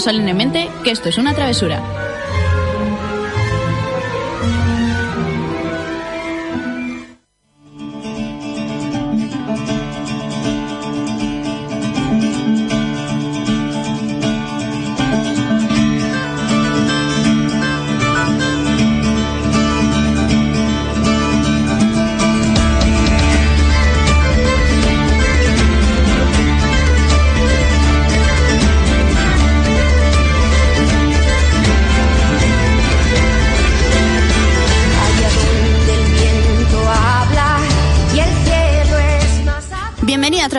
solemnemente que esto es una travesura.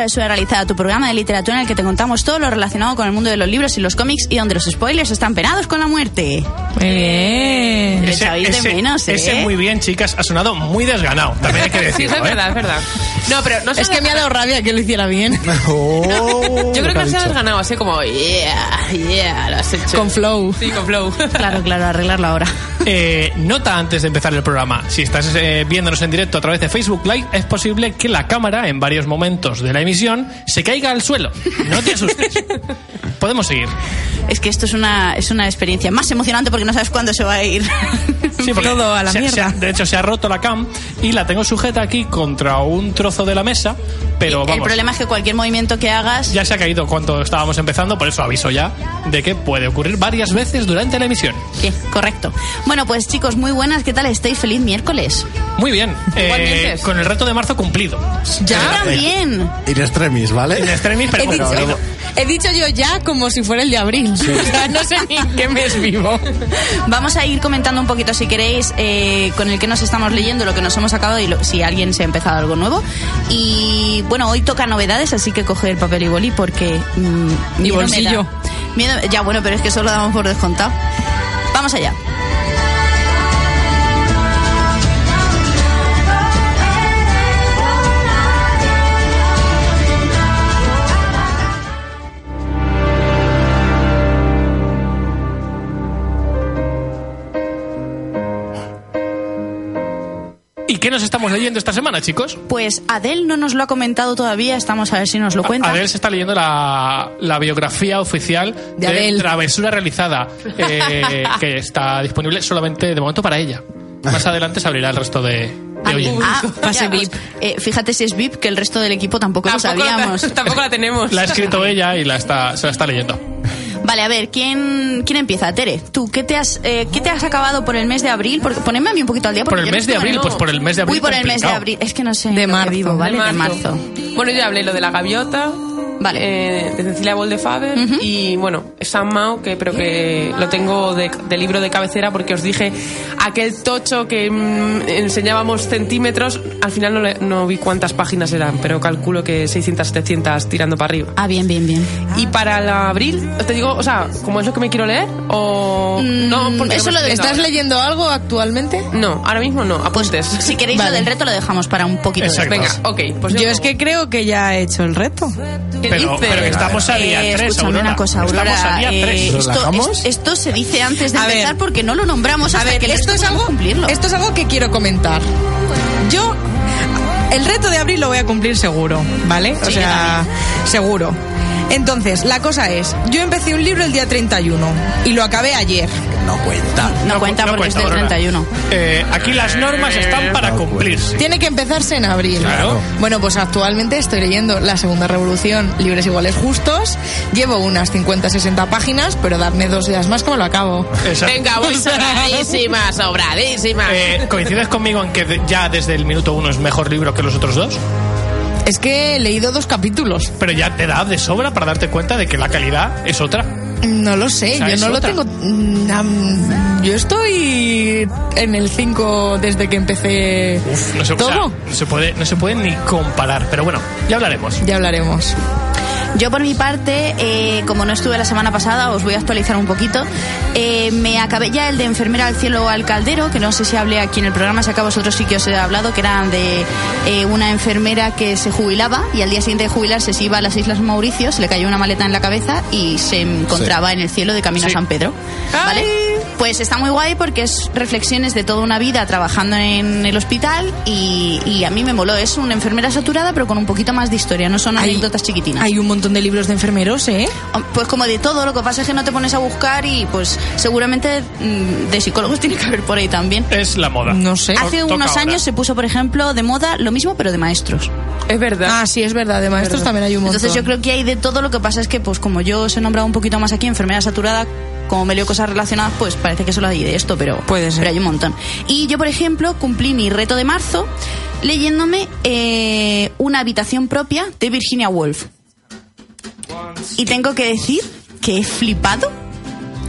A Travesura Realizada, tu programa de literatura en el que te contamos todo lo relacionado con el mundo de los libros y los cómics y donde los spoilers están penados con la muerte. Muy bien. Le echabais de menos, ¿eh? ese muy bien, chicas, ha sonado muy desganado. También hay que Sí, decirlo. eso es ¿eh? verdad, es verdad. No, pero no. Es que me ha dado rabia que lo hiciera bien. Oh, Yo creo ¿qué que ha se dicho? has ganado así como, yeah, yeah, lo has hecho. Con flow. Sí, con flow. Claro, claro, arreglarlo ahora. Eh, nota antes de empezar el programa. Si estás eh, viéndonos en directo a través de Facebook Live, es posible que la cámara, en varios momentos de la emisión, se caiga al suelo. No te asustes. Podemos seguir. Es que esto es una, es una experiencia más emocionante porque no sabes cuándo se va a ir. Sí, porque Todo a la se- mierda. se ha- de hecho, se ha roto la cam y la tengo sujeta aquí contra un trozo de la mesa, pero el vamos. problema es que cualquier movimiento que hagas... Ya se ha caído cuando estábamos empezando, por eso aviso ya de que puede ocurrir varias veces durante la emisión. Sí, correcto. Bueno, pues chicos, muy buenas, ¿qué tal estáis? Feliz miércoles. Muy bien. eh, con el reto de marzo cumplido. Yo también. In extremis, ¿vale? En extremis, pero He bueno, dicho, luego- he dicho yo ya como si fuera el de abril. O sea, no sé ni en qué mes vivo. Vamos a ir comentando un poquito, si queréis, eh, con el que nos estamos leyendo, lo que nos hemos acabado y lo- si alguien se ha empezado algo nuevo. Y bueno, hoy toca novedades, así que coger papel y boli porque... mm, miedo me bolsillo. Miedo- ya, bueno, pero es que eso lo damos por descontado. Vamos allá. Qué nos estamos leyendo esta semana, chicos? Pues Adel no nos lo ha comentado todavía, estamos a ver si nos lo cuenta. Adel se está leyendo la, la biografía oficial De de. Travesura Realizada, eh, que está disponible solamente de momento para ella. Más adelante se abrirá el resto de, Ah, ah, Pase ya, VIP. pues, eh, fíjate si es VIP, que el resto del equipo tampoco, lo Tampoco, sabíamos. la, tampoco la tenemos. La ha escrito ella y la está, se la está leyendo. Vale, a ver, ¿quién, quién empieza? Tere, ¿tú qué te, has, eh, qué te has acabado por el mes de abril? Porque, ponedme a mí un poquito al día. Por el mes de abril, pues por el mes de abril. Uy, por el mes de abril. Es que no sé. De marzo. vivo, ¿vale? De De marzo. Bueno, yo ya hablé lo de la gaviota. Vale. eh, de Cecilia Boldefaber y bueno, Sam Mao, que pero que lo tengo de, de libro de cabecera porque os dije aquel tocho que mm, enseñábamos centímetros, al final no, le- no vi cuántas páginas eran, pero calculo que 600, 700 tirando para arriba. Ah, bien, bien, bien. Y para el abril, te digo, o sea, ¿cómo es lo que me quiero leer? O no, porque Mm, eso lo de- ¿Estás ahora. leyendo algo actualmente? No, ahora mismo no, apuntes. Si queréis Vale. lo del reto, lo dejamos para un poquito Exacto. después. Venga, ok, pues Yo es que creo que ya he hecho el reto. ¿Qué Pero, pero que estamos a día Eh, 3, escúchame Aurora. una cosa, Aurora. Estamos a día eh, 3. esto, ¿Relajamos? es- esto se dice antes de A ver. empezar porque no lo nombramos A hasta ver, que esto es algo cumplirlo. esto es algo que quiero comentar. Yo el reto de abril lo voy a cumplir seguro, ¿vale? O Sí, sea, seguro. Entonces, la cosa es, yo empecé un libro el día 31 y lo acabé ayer. No cuenta. no, cuenta porque es del Aurora. 31. Eh, aquí las normas están para No cumplirse. Tiene que empezarse en abril. Claro. Bueno, pues actualmente estoy leyendo La Segunda Revolución, Libres Iguales Justos. Llevo unas 50-60 páginas, pero dadme dos días más como lo acabo. Exacto. Venga, voy sobradísima, sobradísima. Eh, ¿Coincides conmigo en que ya desde el minuto uno es mejor libro que los otros dos? Es que he leído dos capítulos. Pero ya te da de sobra para darte cuenta de que la calidad es otra. No lo sé, yo no lo tengo. mm, yo estoy en el 5 desde que empecé Uf, no se, o todo. sea, no se puede, no se puede ni comparar. Pero bueno, ya hablaremos. Ya hablaremos. Yo por mi parte, eh, como no estuve la semana pasada, os voy a actualizar un poquito. Eh, me acabé ya el de enfermera al cielo al caldero, que no sé si hablé aquí en el programa, si acá vosotros sí que os he hablado, que eran de eh, una enfermera que se jubilaba y al día siguiente de jubilarse se iba a las Islas Mauricio, se le cayó una maleta en la cabeza y se encontraba en el cielo de camino Sí. a San Pedro. ¿Vale? Pues está muy guay porque es reflexiones de toda una vida trabajando en el hospital y, y a mí me moló. Es una enfermera saturada pero con un poquito más de historia, no son Hay- anécdotas chiquitinas. Hay un montón de libros de enfermeros, ¿eh? Pues como de todo, lo que pasa es que no te pones a buscar y pues seguramente mm, de psicólogos tiene que haber por ahí también. Es la moda. No sé. Hace toca unos ahora. años se puso, por ejemplo, de moda lo mismo pero de maestros. Es verdad. Ah, sí, es verdad. De maestros también hay un montón. Entonces yo creo que hay de todo, lo que pasa es que pues como yo os he nombrado un poquito más aquí, enfermera saturada, como me leo cosas relacionadas, pues parece que solo hay de esto, pero, Puede ser. pero hay un montón. Y yo, por ejemplo, cumplí mi reto de marzo leyéndome eh, Una habitación propia de Virginia Woolf. Y tengo que decir que he flipado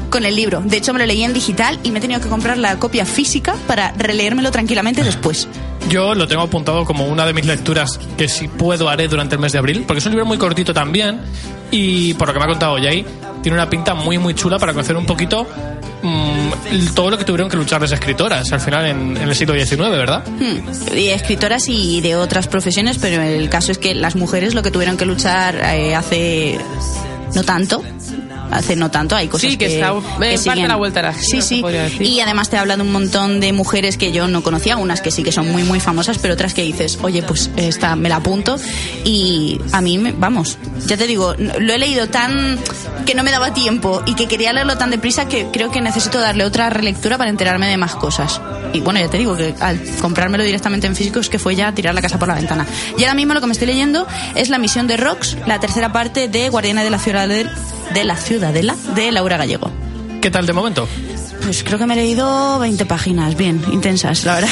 con el libro. De hecho, me lo leí en digital y me he tenido que comprar la copia física para releérmelo tranquilamente después. Yo lo tengo apuntado como una de mis lecturas que si puedo haré durante el mes de abril, porque es un libro muy cortito también y por lo que me ha contado Jay, tiene una pinta muy muy chula para conocer un poquito mm, todo lo que tuvieron que luchar las escritoras al final en, el siglo XIX, ¿verdad? Hmm, Y escritoras y de otras profesiones, pero el caso es que las mujeres lo que tuvieron que luchar eh, hace no tanto. Hace no tanto, hay cosas Sí, que está- en parte la vuelta a la Sí, esquina, sí. decir. Y además te habla de un montón de mujeres que yo no conocía, unas que sí que son muy, muy famosas, pero otras que dices, oye, pues esta me la apunto. Y a mí, me- vamos, ya te digo, lo he leído tan que no me daba tiempo y que quería leerlo tan deprisa que creo que necesito darle otra relectura para enterarme de más cosas. Y bueno, ya te digo que al comprármelo directamente en físico es que fue ya tirar la casa por la ventana. Y ahora mismo lo que me estoy leyendo es La misión de Rox, la tercera parte de Guardiana de la Ciudadela de la Ciudadela de Laura Gallego. ¿Qué tal de momento? Pues creo que me he leído 20 páginas, bien, intensas, la verdad.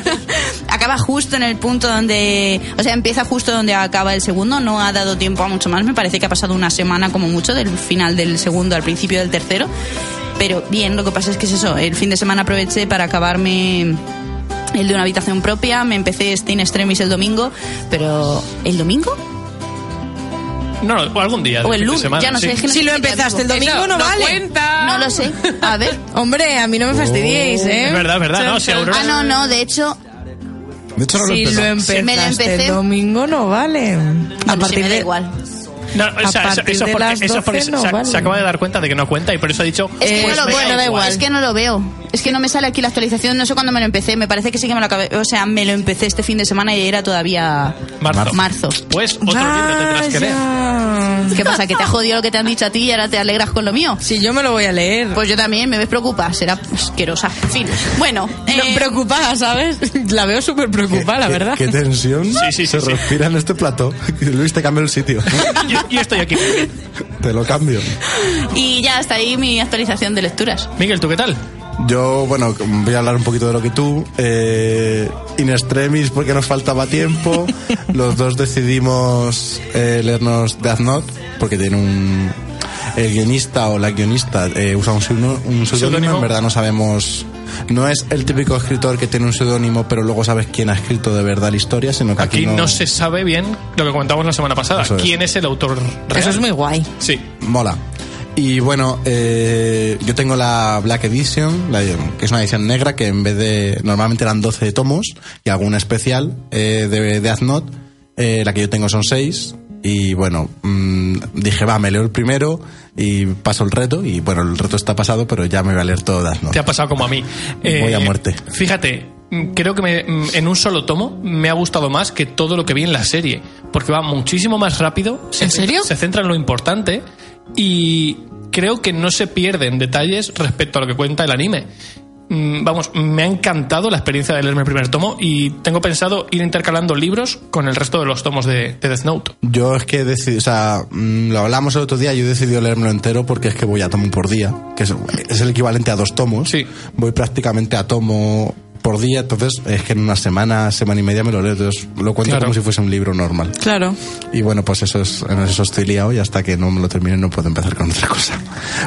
acaba justo en el punto donde, o sea, empieza justo donde acaba el segundo, no ha dado tiempo a mucho más, me parece que ha pasado una semana como mucho del final del segundo al principio del tercero. Pero bien, lo que pasa es que es eso, el fin de semana aproveché para acabarme el de una habitación propia, me empecé este in extremis el domingo, pero ¿el domingo? No, o algún día. O el lunes, semana, ya no sé, sí. es que no Si sé lo empezaste el domingo Eso no, no vale. cuenta. No lo sé, a ver. Hombre, a mí no me fastidiéis, ¿eh? Es verdad, es verdad, ¿no? Si Aurora- Ah, no, no, de hecho, De hecho, no lo Si lo empezaste Me lo empecé. el domingo no vale. bueno, a sí, me da de igual. No, o sea, eso, partir eso porque, eso porque 12 no se, vale. se acaba de dar cuenta de que no cuenta y por eso ha dicho. Es que pues no lo veo, da igual. Es que no lo veo. Es que no me sale aquí la actualización, no sé cuándo me lo empecé. Me parece que sí que me lo acabé. O sea, me lo empecé este fin de semana y era todavía Marzo. marzo. Pues otro libro tendrás que leer. Vaya. ¿Qué pasa? ¿Que te ha jodido lo que te han dicho a ti y ahora te alegras con lo mío? Si yo me lo voy a leer. Pues yo también, me ves preocupada. Será asquerosa. En fin. Bueno, No, eh, preocupada, ¿sabes? La veo súper preocupada, la verdad. Qué tensión Sí, sí, sí, se sí. respira en este plato. Luis, te cambio el sitio. Yo, yo estoy aquí. te lo cambio. y ya está ahí mi actualización de lecturas. Miguel, ¿tú qué tal? Yo, bueno, voy a hablar un poquito de lo que tú. Eh, in extremis, porque nos faltaba tiempo. Los dos decidimos eh, leernos Death Note, porque tiene un. El guionista o la guionista eh, usa un un Seudónimo. En verdad no sabemos. No es el típico escritor que tiene un seudónimo, pero luego sabes quién ha escrito de verdad la historia, sino que aquí, Aquí no se sabe bien lo que comentábamos la semana pasada. Eso es. ¿Quién es el autor real? Eso es muy guay. Sí. Mola. Y bueno, eh, yo tengo la Black Edition, la- que es una edición negra que en vez de. Normalmente eran 12 tomos y alguna especial eh, de Death Note. eh, la que yo tengo son 6. Y bueno, mm, dije, va, me leo el primero y paso el reto. Y bueno, el reto está pasado, pero ya me voy a leer todo Death Te ha pasado como a mí. Voy a muerte. Fíjate, mm, creo que me- mm, en un solo tomo me ha gustado más que todo lo que vi en la serie. Porque va muchísimo más rápido. se ¿En centra- serio? Se centra en lo importante y creo que no se pierden detalles respecto a lo que cuenta el anime. Mm, Vamos, me ha encantado la experiencia de leerme el primer tomo y tengo pensado ir intercalando libros con el resto de los tomos de, de Death Note. Yo es que decidí, o sea, mm, lo hablamos el otro día, yo he decidido leérmelo entero porque es que voy a tomo por día, que es, es el equivalente a dos tomos. Sí. Voy prácticamente a tomo por día, entonces es que en una semana, semana y media me lo leo, entonces lo cuento Claro. como si fuese un libro normal. Claro. Y bueno, pues eso es, en eso estoy liado y hasta que no me lo termine no puedo empezar con otra cosa.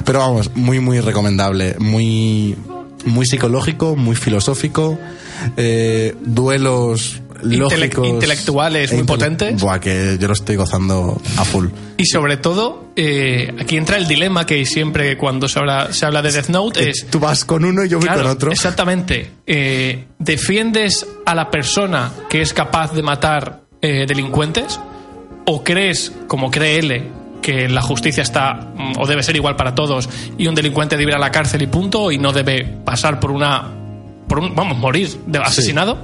Pero vamos, muy, muy recomendable, muy, muy psicológico, muy filosófico, eh, duelos lógicos. intelectuales e muy intele- potentes. Buah, que yo lo estoy gozando a full. Y sobre todo, eh, aquí entra el dilema que siempre cuando se habla, se habla de Death Note es... Tú vas con uno y yo voy Claro, con otro. Exactamente. Eh, ¿Defiendes a la persona que es capaz de matar eh, delincuentes? ¿O crees, como cree L, que la justicia está mm, o debe ser igual para todos y un delincuente debe ir a la cárcel y punto y no debe pasar por una por un, vamos, morir de asesinado.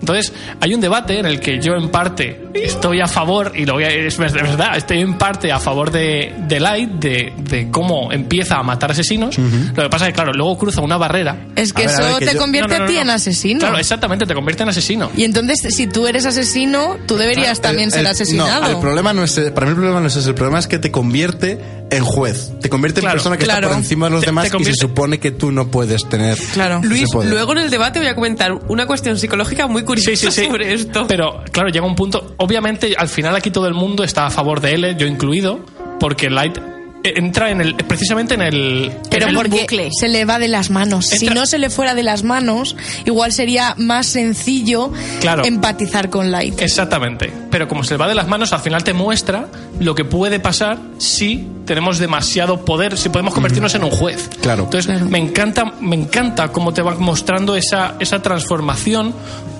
Entonces, hay un debate en el que yo en parte estoy a favor, y lo voy a, es verdad, estoy en parte a favor de, de Light, de, de cómo empieza a matar asesinos. Lo que pasa es que, claro, luego cruza una barrera. Es que ver, eso ver, que te yo- convierte No, no, no, a ti no. en asesino. Claro, exactamente, te convierte en asesino. Y entonces, si tú eres asesino, tú deberías también El- ser el- asesinado. No, el problema no es, para mí el problema no es ese, el problema es que te convierte en juez, te convierte Claro, en persona que claro. está por encima de los Te- demás te y se supone que tú no puedes tener Claro. ese Luis, poder. luego en el debate voy a comentar una cuestión psicológica muy curiosa Sí, sí, sí. sobre esto. Pero, claro, llega un punto. Obviamente, al final aquí todo el mundo está a favor de él, yo incluido, porque Light entra en el. precisamente en el. Pero en el porque bucle. se le va de las manos. Si no se le fuera de las manos, igual sería más sencillo Claro. empatizar con Light. Exactamente. Pero como se le va de las manos, al final te muestra lo que puede pasar si tenemos demasiado poder, si podemos convertirnos en un juez. Claro. Entonces, me encanta, me encanta cómo te va mostrando esa, esa transformación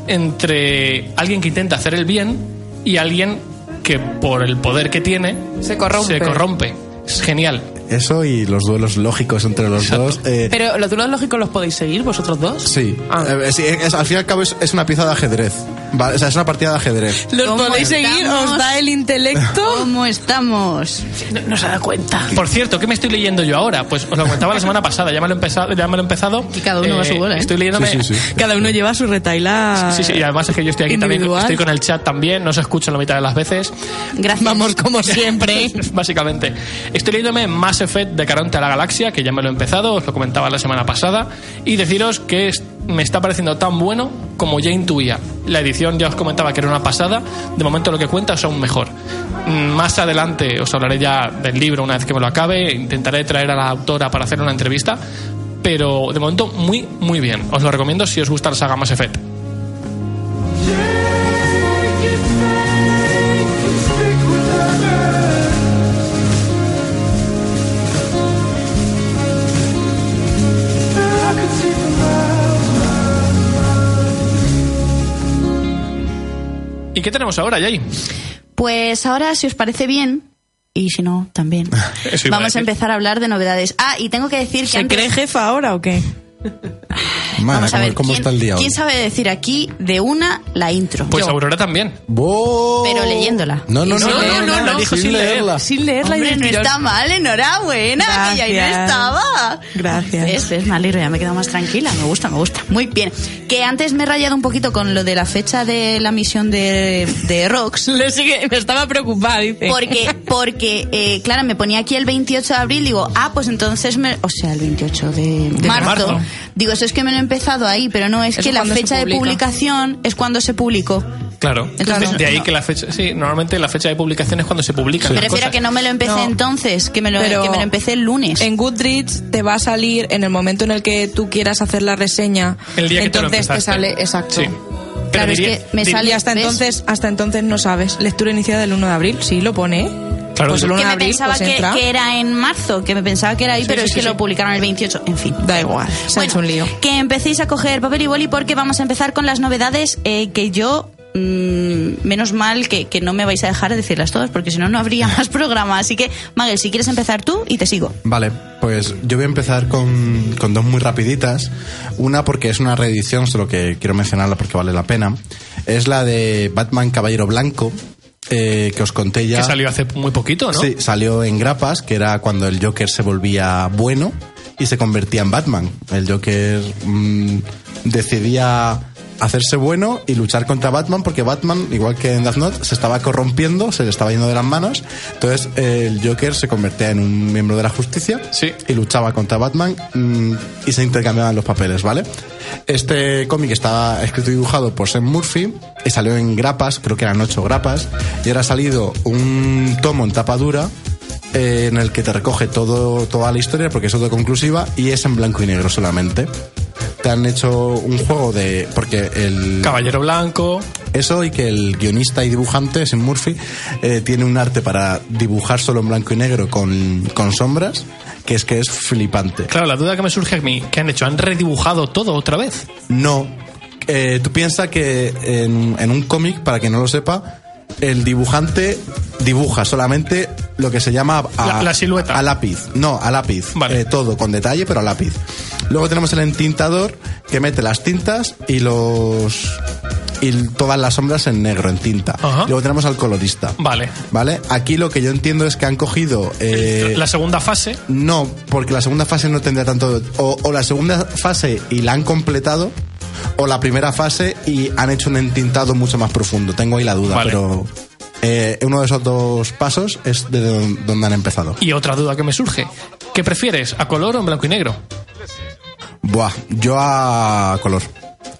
entre alguien que intenta hacer el bien y alguien que por el poder que tiene Se corrompe. se corrompe. Es genial. Eso y los duelos lógicos entre los Exacto. dos. eh, Pero los duelos lógicos los podéis seguir vosotros dos. sí, Ah. Eh, sí, es- al fin y al cabo es, es una pieza de ajedrez. Vale, o sea, es una partida de ajedrez. ¿Los ¿Cómo podéis seguir? estamos? ¿Os da el intelecto? ¿Cómo estamos? No, no se da cuenta. Por cierto, ¿qué me estoy leyendo yo ahora? Pues os lo comentaba la semana pasada, ya me lo he empezado. Ya me lo he empezado. Y cada uno va a su bola, ¿eh? Estoy leyéndome. Sí, sí, sí. Cada uno lleva su retaila. Sí, sí, y además es que yo estoy aquí también, estoy con el chat también, no se escucha la mitad de las veces. Gracias. Vamos como siempre. Básicamente. Estoy leyéndome Mass Effect de Caronte a la Galaxia, que ya me lo he empezado, os lo comentaba la semana pasada, y deciros que me está pareciendo tan bueno como ya intuía. La edición ya os comentaba que era una pasada, de momento lo que cuenta es aún mejor. Mm, Más adelante os hablaré ya del libro una vez que me lo acabe, intentaré traer a la autora para hacer una entrevista, pero de momento muy, muy bien. Os lo recomiendo si os gusta la saga Mass Effect. ¿Y qué tenemos ahora, Jay? Pues ahora, si os parece bien, y si no, también, Eso iba a vamos a empezar a hablar de novedades. Ah, y tengo que decir que ¿Se antes- cree jefa ahora o qué? Vamos a ¿cómo, ver, cómo ¿quién, está el día hoy? ¿quién sabe decir aquí de una la intro? Pues Yo. Aurora también. Pero leyéndola. No, no, no, no, no, no, no, no, dijo sin sin leer. leerla. Sin leerla y Hombre, no está mal, enhorabuena, que ya ahí no Gracias. estaba. Gracias. ¿Ves? ¿Ves? Me alegro, ya me quedo más tranquila. Me gusta, me gusta. Muy bien. Que antes me he rayado un poquito con lo de la fecha de la misión de, de Rox. Le sigue, me estaba preocupada, dice. Porque, porque eh, claro, me ponía aquí el 28 de abril, digo, ah, pues entonces, me, o sea, el 28 de, marzo. marzo. Digo, eso es que me lo he empezado ahí, pero no, es que la fecha de publica. publicación es cuando se publicó. Claro. Entonces, de ahí no. que la fecha. Sí, normalmente la fecha de publicación es cuando se publica. Me refiero a que no me lo empecé No. entonces, que me lo, Pero que me lo empecé el lunes. En Goodreads te va a salir en el momento en el que tú quieras hacer la reseña. El día que te lo entonces te, sale, exacto. Sí. Pero Claro, es que me sale- Y hasta ¿ves? entonces, hasta entonces no sabes. Lectura iniciada del 1 de abril. Sí, lo pone. Claro, pues el 1 que de me abril pensaba pues que, entra. que era en marzo, que me pensaba que era ahí, pero sí, es sí, que sí. lo publicaron el 28, en fin. Da igual, se ha hecho un lío. Que empecéis a coger papel y boli porque vamos a empezar con las novedades eh, que yo, mm, menos mal que, que no me vais a dejar de decirlas todas, porque si no, no habría más programa. Así que, Magel, si quieres empezar tú y te sigo. Vale, pues yo voy a empezar con, con dos muy rapiditas. Una porque es una reedición, solo que quiero mencionarla porque vale la pena. Es la de Batman Caballero Blanco, eh, que os conté ya. Que salió hace muy poquito, ¿no? Sí, salió en grapas, que era cuando el Joker se volvía bueno y se convertía en Batman. El Joker mm, decidía hacerse bueno y luchar contra Batman porque Batman, igual que en Death Note, se estaba corrompiendo, se le estaba yendo de las manos. Entonces el Joker se convertía en un miembro de la justicia Sí. y luchaba contra Batman mm, y se intercambiaban los papeles, ¿vale? Este cómic estaba escrito y dibujado por Sam Murphy y salió en grapas, creo que eran ocho grapas, y ahora ha salido un tomo en tapa dura eh, en el que te recoge todo, toda la historia porque es autoconclusiva y es en blanco y negro solamente. Te han hecho un juego de... porque el... Caballero Blanco. Eso y que el guionista y dibujante, Sam Murphy, eh, tiene un arte para dibujar solo en blanco y negro con, con sombras, que es que es flipante. Claro, la duda que me surge a mí, ¿qué han hecho? ¿Han redibujado todo otra vez? No. Eh, tú piensas que en, en un cómic, para quien no lo sepa, el dibujante dibuja solamente lo que se llama a, La- la silueta. a lápiz. No, a lápiz. Vale. Eh, todo con detalle, pero a lápiz. Luego tenemos el entintador que mete las tintas y los y todas las sombras en negro, en tinta. Ajá. Luego tenemos al colorista. Vale. ¿Vale? Aquí lo que yo entiendo es que han cogido. eh, la segunda fase. no, porque la segunda fase no tendría tanto. O, o la segunda fase y la han completado, o la primera fase y han hecho un entintado mucho más profundo. Tengo ahí la duda, Vale. pero. Eh, uno de esos dos pasos es de don- donde han empezado. Y otra duda que me surge. ¿Qué prefieres, a color o en blanco y negro? Buah, yo a color.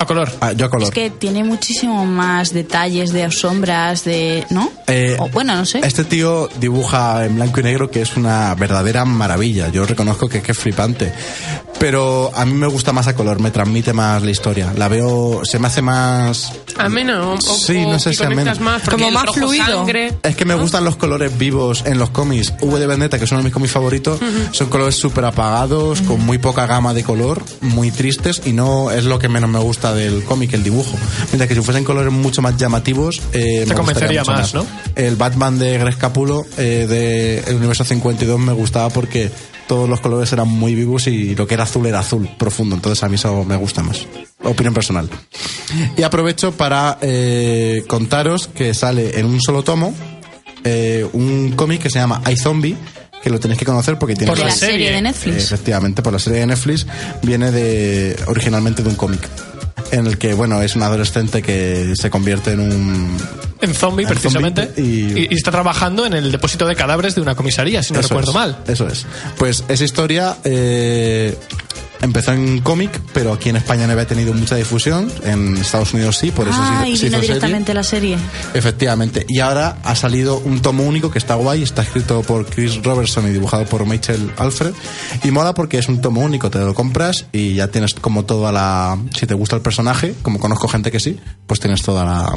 A color. Ah, yo a color. Es que tiene muchísimo más detalles de sombras, de. ¿No? Eh, o bueno, no sé. Este tío dibuja en blanco y negro que es una verdadera maravilla. Yo reconozco que, que es flipante. Pero a mí me gusta más a color, me transmite más la historia. La veo, se me hace más... Ameno. O, Sí, o no sé si ameno. más Como más fluido. sangre- Es que me gustan los colores vivos en los cómics. V de Vendetta, que es uno de mis cómics favoritos, son colores súper apagados, con muy poca gama de color, muy tristes, y no es lo que menos me gusta del cómic, el dibujo. Mientras que si fuesen colores mucho más llamativos, eh, Te convencería más, ¿no? El Batman de Greg Capullo eh, de el universo 52 me gustaba porque todos los colores eran muy vivos y lo que era azul era azul profundo. Entonces a mí eso me gusta más. Opinión personal. Y aprovecho para eh, contaros que sale en un solo tomo eh, un cómic que se llama iZombie, que lo tenéis que conocer porque tiene Por la serie. de eh, Netflix. Efectivamente, por la serie de Netflix viene de originalmente de un cómic en el que bueno es un adolescente que se convierte en un En zombie, En precisamente. zombie y- Y, y está trabajando en el depósito de cadáveres de una comisaría, si no Eso recuerdo es, mal. Eso es. Pues esa historia eh, empezó en cómic, pero aquí en España no había tenido mucha difusión. En Estados Unidos sí, por eso ah, se, y se vino hizo serie. directamente la serie. Efectivamente. Y ahora ha salido un tomo único que está guay, está escrito por Chris Robertson y dibujado por Michael Alfred. Y mola porque es un tomo único, te lo compras y ya tienes como toda la... Si te gusta el personaje, como conozco gente que sí, pues tienes toda la,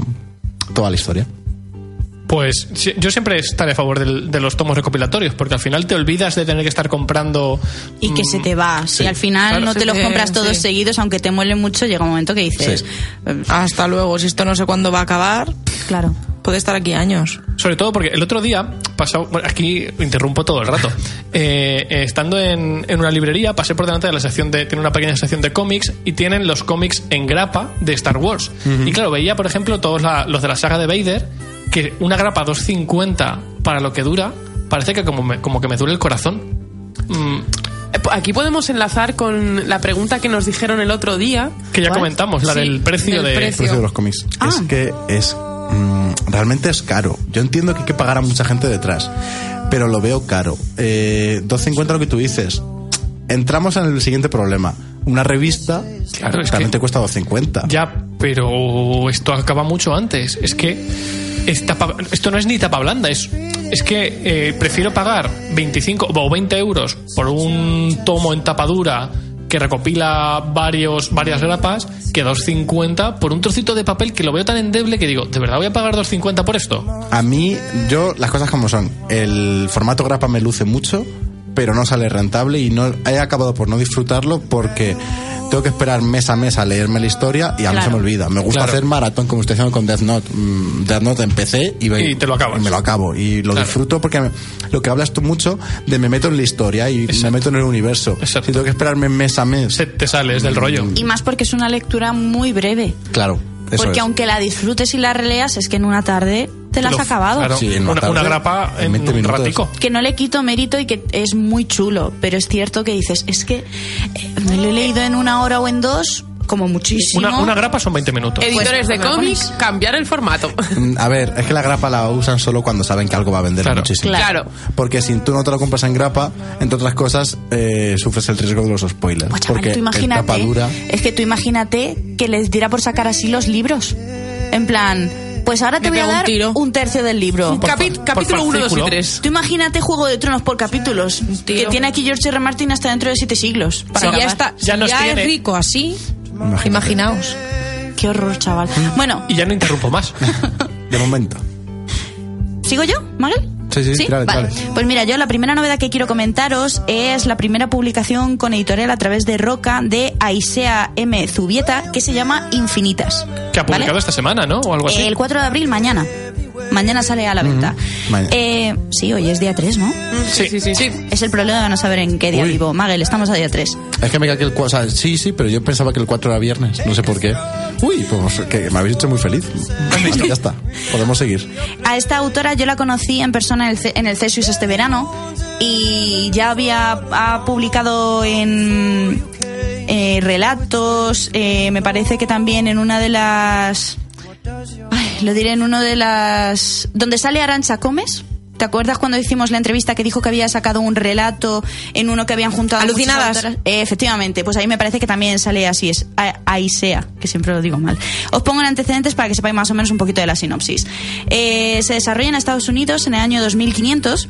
toda la historia. Pues yo siempre estaré a favor del- de los tomos recopilatorios, porque al final te olvidas de tener que estar comprando. Y que se te va. Si al final claro. no te los te- compras todos sí. seguidos, aunque te muelen mucho, llega un momento que dices. Sí. eh, Hasta luego, si esto no sé cuándo va a acabar, Claro. Puede estar aquí años. Sobre todo porque el otro día pasó, bueno, aquí interrumpo todo el rato. Eh, eh, estando en, en una librería, pasé por delante de la sección de. Tiene una pequeña sección de cómics y tienen los cómics en grapa de Star Wars. Y claro, veía, por ejemplo, todos la- los de la saga de Vader, que una grapa 250 para lo que dura, parece que como, me- como que me duele el corazón. Mm, Eh, po- Aquí podemos enlazar con la pregunta que nos dijeron el otro día. que ya ¿Cuál? comentamos, la Sí, del precio del de. El precio de los cómics. Ah. Es que es. Mm, realmente es caro. Yo entiendo que hay que pagar a mucha gente detrás, pero lo veo caro. Eh, 2.50 lo que tú dices. Entramos en el siguiente problema. Una revista Claro, es también que- te cuesta 2.50. Ya, pero esto acaba mucho antes. Es que es tapa- esto no es ni tapa blanda, es, es que eh, prefiero pagar 25 o 20 euros por un tomo en tapadura que recopila varios, varias grapas que 2.50 por un trocito de papel que lo veo tan endeble que digo, ¿de verdad voy a pagar 2.50 por esto? A mí, yo, las cosas como son. El formato grapa me luce mucho, pero no sale rentable y no he acabado por no disfrutarlo porque tengo que esperar mes a mes a leerme la historia y a mí Claro. se me olvida. Me gusta Claro. hacer maratón como estoy haciendo con Death Note. Mm, Death Note empecé y, Y te lo acabas. y me lo acabo. Y lo Claro. disfruto porque me- lo que hablas tú mucho de me meto en la historia y Exacto. me meto en el universo. Exacto. Si tengo que esperarme mes a mes. Se te sales del rollo. Y más porque es una lectura muy breve. Claro. Eso porque es. aunque la disfrutes y la releas, es que en una tarde te la has acabado. claro, Sí, en una una, tarde, una grapa en en, 20 un minutos. ratico. Que no le quito mérito y que es muy chulo, pero es cierto que dices, es que eh, me lo he leído en una hora o en dos, como muchísimo. Una, una grapa son 20 minutos. Editores de lo cómics, cambiar el formato. Mm, A ver, es que la grapa la usan solo cuando saben que algo va a vender Claro. muchísimo. Claro. Porque si tú no te lo compras en grapa, entre otras cosas, eh, sufres el riesgo de los spoilers. Pues, chaval, porque tú imagínate, dura. es que tú imagínate que les diera por sacar así los libros. En plan, pues ahora te voy a pego un dar tiro. un tercio del libro. Capi- por capítulo 1, 2 y fascículo. 3. Tú imagínate Juego de Tronos por capítulos, que tiene aquí George R. R. Martin hasta dentro de siete siglos. Si Para ya, acabar. está, Ya si ya tiene. es rico así, Imagínate. imaginaos. Qué horror, chaval. Bueno, Y ya no interrumpo más. De momento. ¿sigo yo, Magel? Sí, sí, vale. tírale. Pues mira, yo la primera novedad que quiero comentaros es la primera publicación con editorial a través de Roca de Aisea M. Zubieta que se llama Infinitas. Que ha publicado ¿Vale? esta semana, ¿no? O algo así. El 4 de abril, mañana. Mañana sale a la venta. Mañana. Eh, sí, hoy es día 3, ¿no? Sí, sí, sí. Es el problema de no saber en qué día Uy. vivo. Magel, estamos a día 3. Es que me cae que el 4, o sea, sí, sí, pero yo pensaba que el 4 era viernes, no sé por qué. Uy, pues que me habéis hecho muy feliz. Ya está, podemos seguir. A esta autora yo la conocí en persona en el, en el CESUS este verano y ya había ha publicado en eh, relatos, eh, me parece que también en una de las... lo diré en uno de las... donde sale Arancha Comes. ¿Te acuerdas cuando hicimos la entrevista que dijo que había sacado un relato en uno que habían juntado Alucinadas. Eh, efectivamente, pues ahí me parece que también sale así, es A- Aisea, que siempre lo digo mal. Os pongo en antecedentes para que sepáis más o menos un poquito de la sinopsis. Eh, se desarrolla en Estados Unidos en el año 2500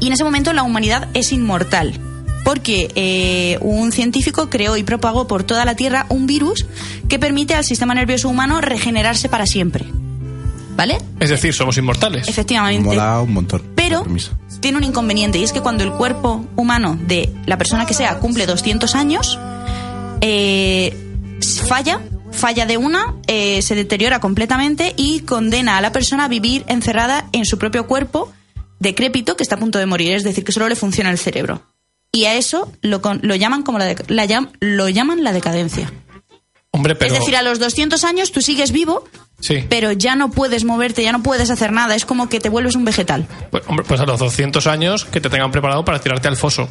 y en ese momento la humanidad es inmortal. Porque eh, un científico creó y propagó por toda la Tierra un virus que permite al sistema nervioso humano regenerarse para siempre. ¿Vale? Es decir, somos inmortales. Efectivamente. Mola un montón. Pero tiene un inconveniente y es que cuando el cuerpo humano de la persona que sea cumple 200 años, eh, falla, falla de una, eh, se deteriora completamente y condena a la persona a vivir encerrada en su propio cuerpo decrépito que está a punto de morir, es decir, que solo le funciona el cerebro. Y a eso lo, con- lo llaman como la, de- la llam- lo llaman la decadencia. Hombre, pero. Es decir, a los 200 años tú sigues vivo, Sí. pero ya no puedes moverte, ya no puedes hacer nada, es como que te vuelves un vegetal. Pues, hombre, pues a los 200 años que te tengan preparado para tirarte al foso.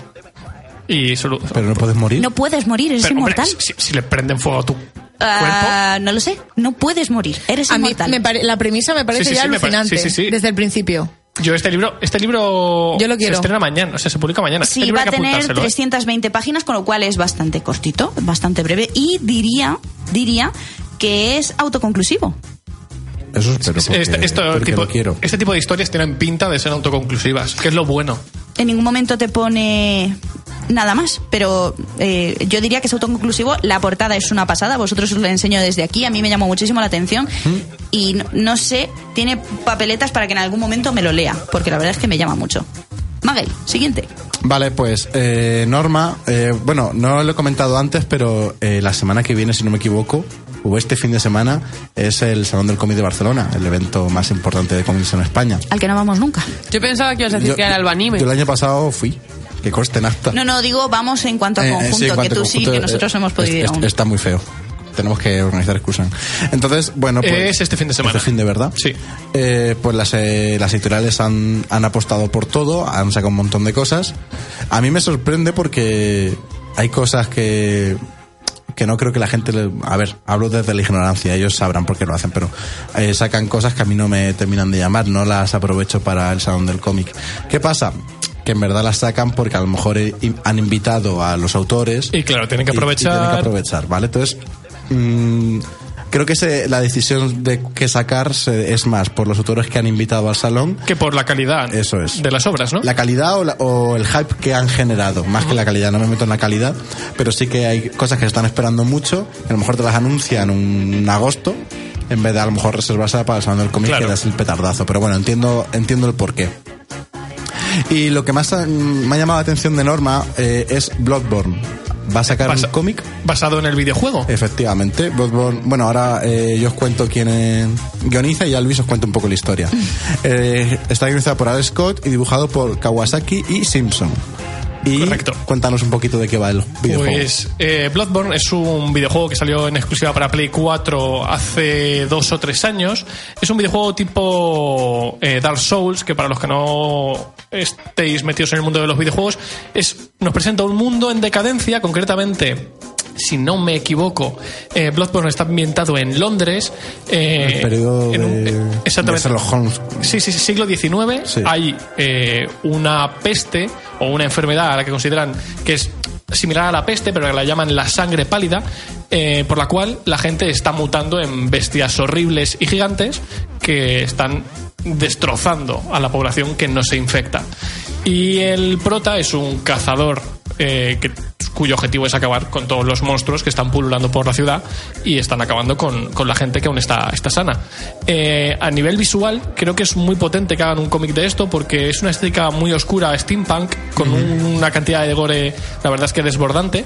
Y solu- Pero no puedes morir. No puedes morir, eres Pero, hombre, inmortal. si, si le prenden fuego a tu cuerpo. Ah, no lo sé, no puedes morir, eres A mí inmortal. me pare- la premisa me parece Sí, sí, ya sí, me pare- alucinante sí, sí, sí. desde el principio. Yo este libro, este libro Yo lo quiero. se estrena mañana, o sea, se publica mañana. Este Sí, libro va a tener apuntárselo, ¿eh? 320 páginas, con lo cual es bastante cortito, bastante breve y diría, diría que es autoconclusivo. Eso espero porque, Este, esto porque tipo, lo quiero. este tipo de historias tienen pinta de ser autoconclusivas, que es lo bueno. En ningún momento te pone nada más, pero eh, yo diría que es autoconclusivo. La portada es una pasada, vosotros os lo enseño desde aquí, a mí me llamó muchísimo la atención y no, no sé, tiene papeletas para que en algún momento me lo lea, porque la verdad es que me llama mucho. Magel, siguiente. Vale, pues eh, Norma, eh, bueno, no lo he comentado antes, pero eh, la semana que viene, si no me equivoco, o este fin de semana, es el Salón del Cómic de Barcelona, el evento más importante de cómics en España. Al que no vamos nunca. Yo pensaba que ibas a decir que era el Albanime. yo el año pasado fui, que coste en acta. No, no, digo vamos en cuanto a Eh, eh, conjunto, sí, que tú sí, que nosotros eh, hemos podido es- ir aún. Está muy feo. Tenemos que organizar excusan. Entonces, bueno, pues. Es este fin de semana. Este fin de verdad. Sí. Eh, pues las, eh, las editoriales han, han apostado por todo, han sacado un montón de cosas. A mí me sorprende porque hay cosas que que no creo que la gente le- a ver hablo desde la ignorancia ellos sabrán por qué lo hacen pero eh, sacan cosas que a mí no me terminan de llamar no las aprovecho para el salón del cómic qué pasa que en verdad las sacan porque a lo mejor eh, han invitado a los autores Y claro, tienen que y- y aprovechar. tienen que aprovechar, ¿vale? Entonces, mm, creo que se- la decisión de qué sacar se- es más por los autores que han invitado al salón, Que por la calidad Eso es. de las obras, ¿no? la calidad o, la- o el hype que han generado, más que la calidad, no me meto en la calidad, pero sí que hay cosas que se están esperando mucho, que a lo mejor te las anuncian en agosto, en vez de a lo mejor reservarse para el salón del cómic Claro. que das el petardazo, pero bueno, entiendo, entiendo el porqué. Y lo que más me ha llamado la atención de Norma eh, es Bloodborne. Va a sacar Basa- un cómic Basado en el videojuego. Efectivamente, Bloodborne. Bueno, ahora eh, yo os cuento quién es guioniza y ya Luis os cuenta un poco la historia. Eh, está guionizado por Alex Scott y dibujado por Kawasaki y Simpson. Y Correcto. cuéntanos un poquito de qué va el videojuego. Pues eh, Bloodborne es un videojuego que salió en exclusiva para Play 4 hace dos o tres años. Es un videojuego tipo eh, Dark Souls, que para los que no estéis metidos en el mundo de los videojuegos, es, nos presenta un mundo en decadencia, concretamente. Si no me equivoco, eh, Bloodborne está ambientado en Londres. eh, el periodo en un- de, eh, exactamente. de Sherlock Holmes. Sí, sí, sí, siglo XIX. Sí. Hay eh, una peste o una enfermedad a la que consideran que es similar a la peste, pero que la llaman la sangre pálida, eh, por la cual la gente está mutando en bestias horribles y gigantes que están destrozando a la población que no se infecta. Y el prota es un cazador eh, que, cuyo objetivo es acabar con todos los monstruos que están pululando por la ciudad y están acabando con, con la gente que aún está, está sana. Eh, a nivel visual, creo que es muy potente que hagan un cómic de esto porque es una estética muy oscura, steampunk, con un- una cantidad de gore, la verdad es que desbordante.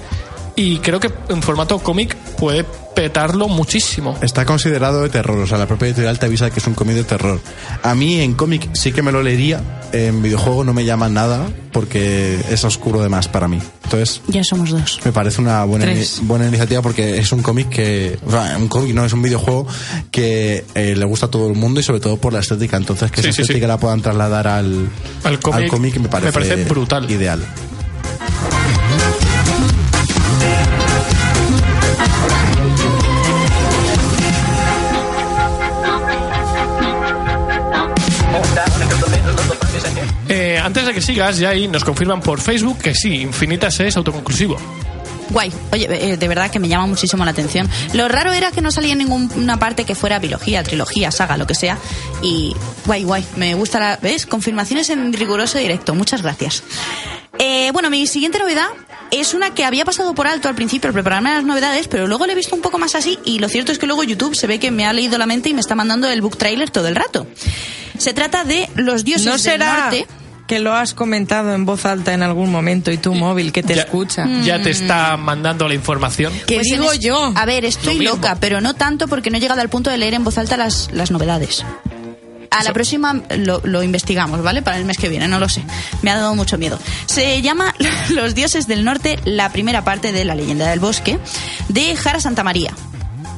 Y creo que en formato cómic puede petarlo muchísimo. Está considerado de terror, o sea, la propia editorial te avisa que es un cómic de terror. A mí en cómic sí que me lo leería, en videojuego no me llama nada porque es oscuro de más para mí. Entonces, Ya somos dos. me parece una buena, buena iniciativa porque es un cómic que, o sea, un cómic no, es un videojuego que eh, le gusta a todo el mundo y sobre todo por la estética. Entonces, que Sí, esa sí, sí. estética la puedan trasladar al, Al cómic me, parece me parece brutal. Ideal. Antes de que sigas, ya ahí nos confirman por Facebook que sí, Infinitas es autoconclusivo. Guay. Oye, eh, de verdad que me llama muchísimo la atención. Lo raro era que no salía en ninguna parte que fuera biología, trilogía, saga, lo que sea. Y guay, guay. Me gusta la... ¿Ves? Confirmaciones en riguroso directo. Muchas gracias. Eh, bueno, mi siguiente novedad es una que había pasado por alto al principio al prepararme las novedades, pero luego le he visto un poco más así y lo cierto es que luego YouTube se ve que me ha leído la mente y me está mandando el book trailer todo el rato. Se trata de Los dioses ¿No del será norte. Que lo has comentado en voz alta en algún momento y tu móvil que te Ya- escucha? Ya te está mandando la información. ¿Qué Pues digo es- yo? A ver, estoy Lo loca, pero no tanto porque no he llegado al punto de leer en voz alta las, las novedades. A la próxima lo, lo investigamos, ¿vale? Para el mes que viene, no lo sé. Me ha dado mucho miedo. Se llama Los dioses del norte, la primera parte de la leyenda del bosque, de Jara Santamaría.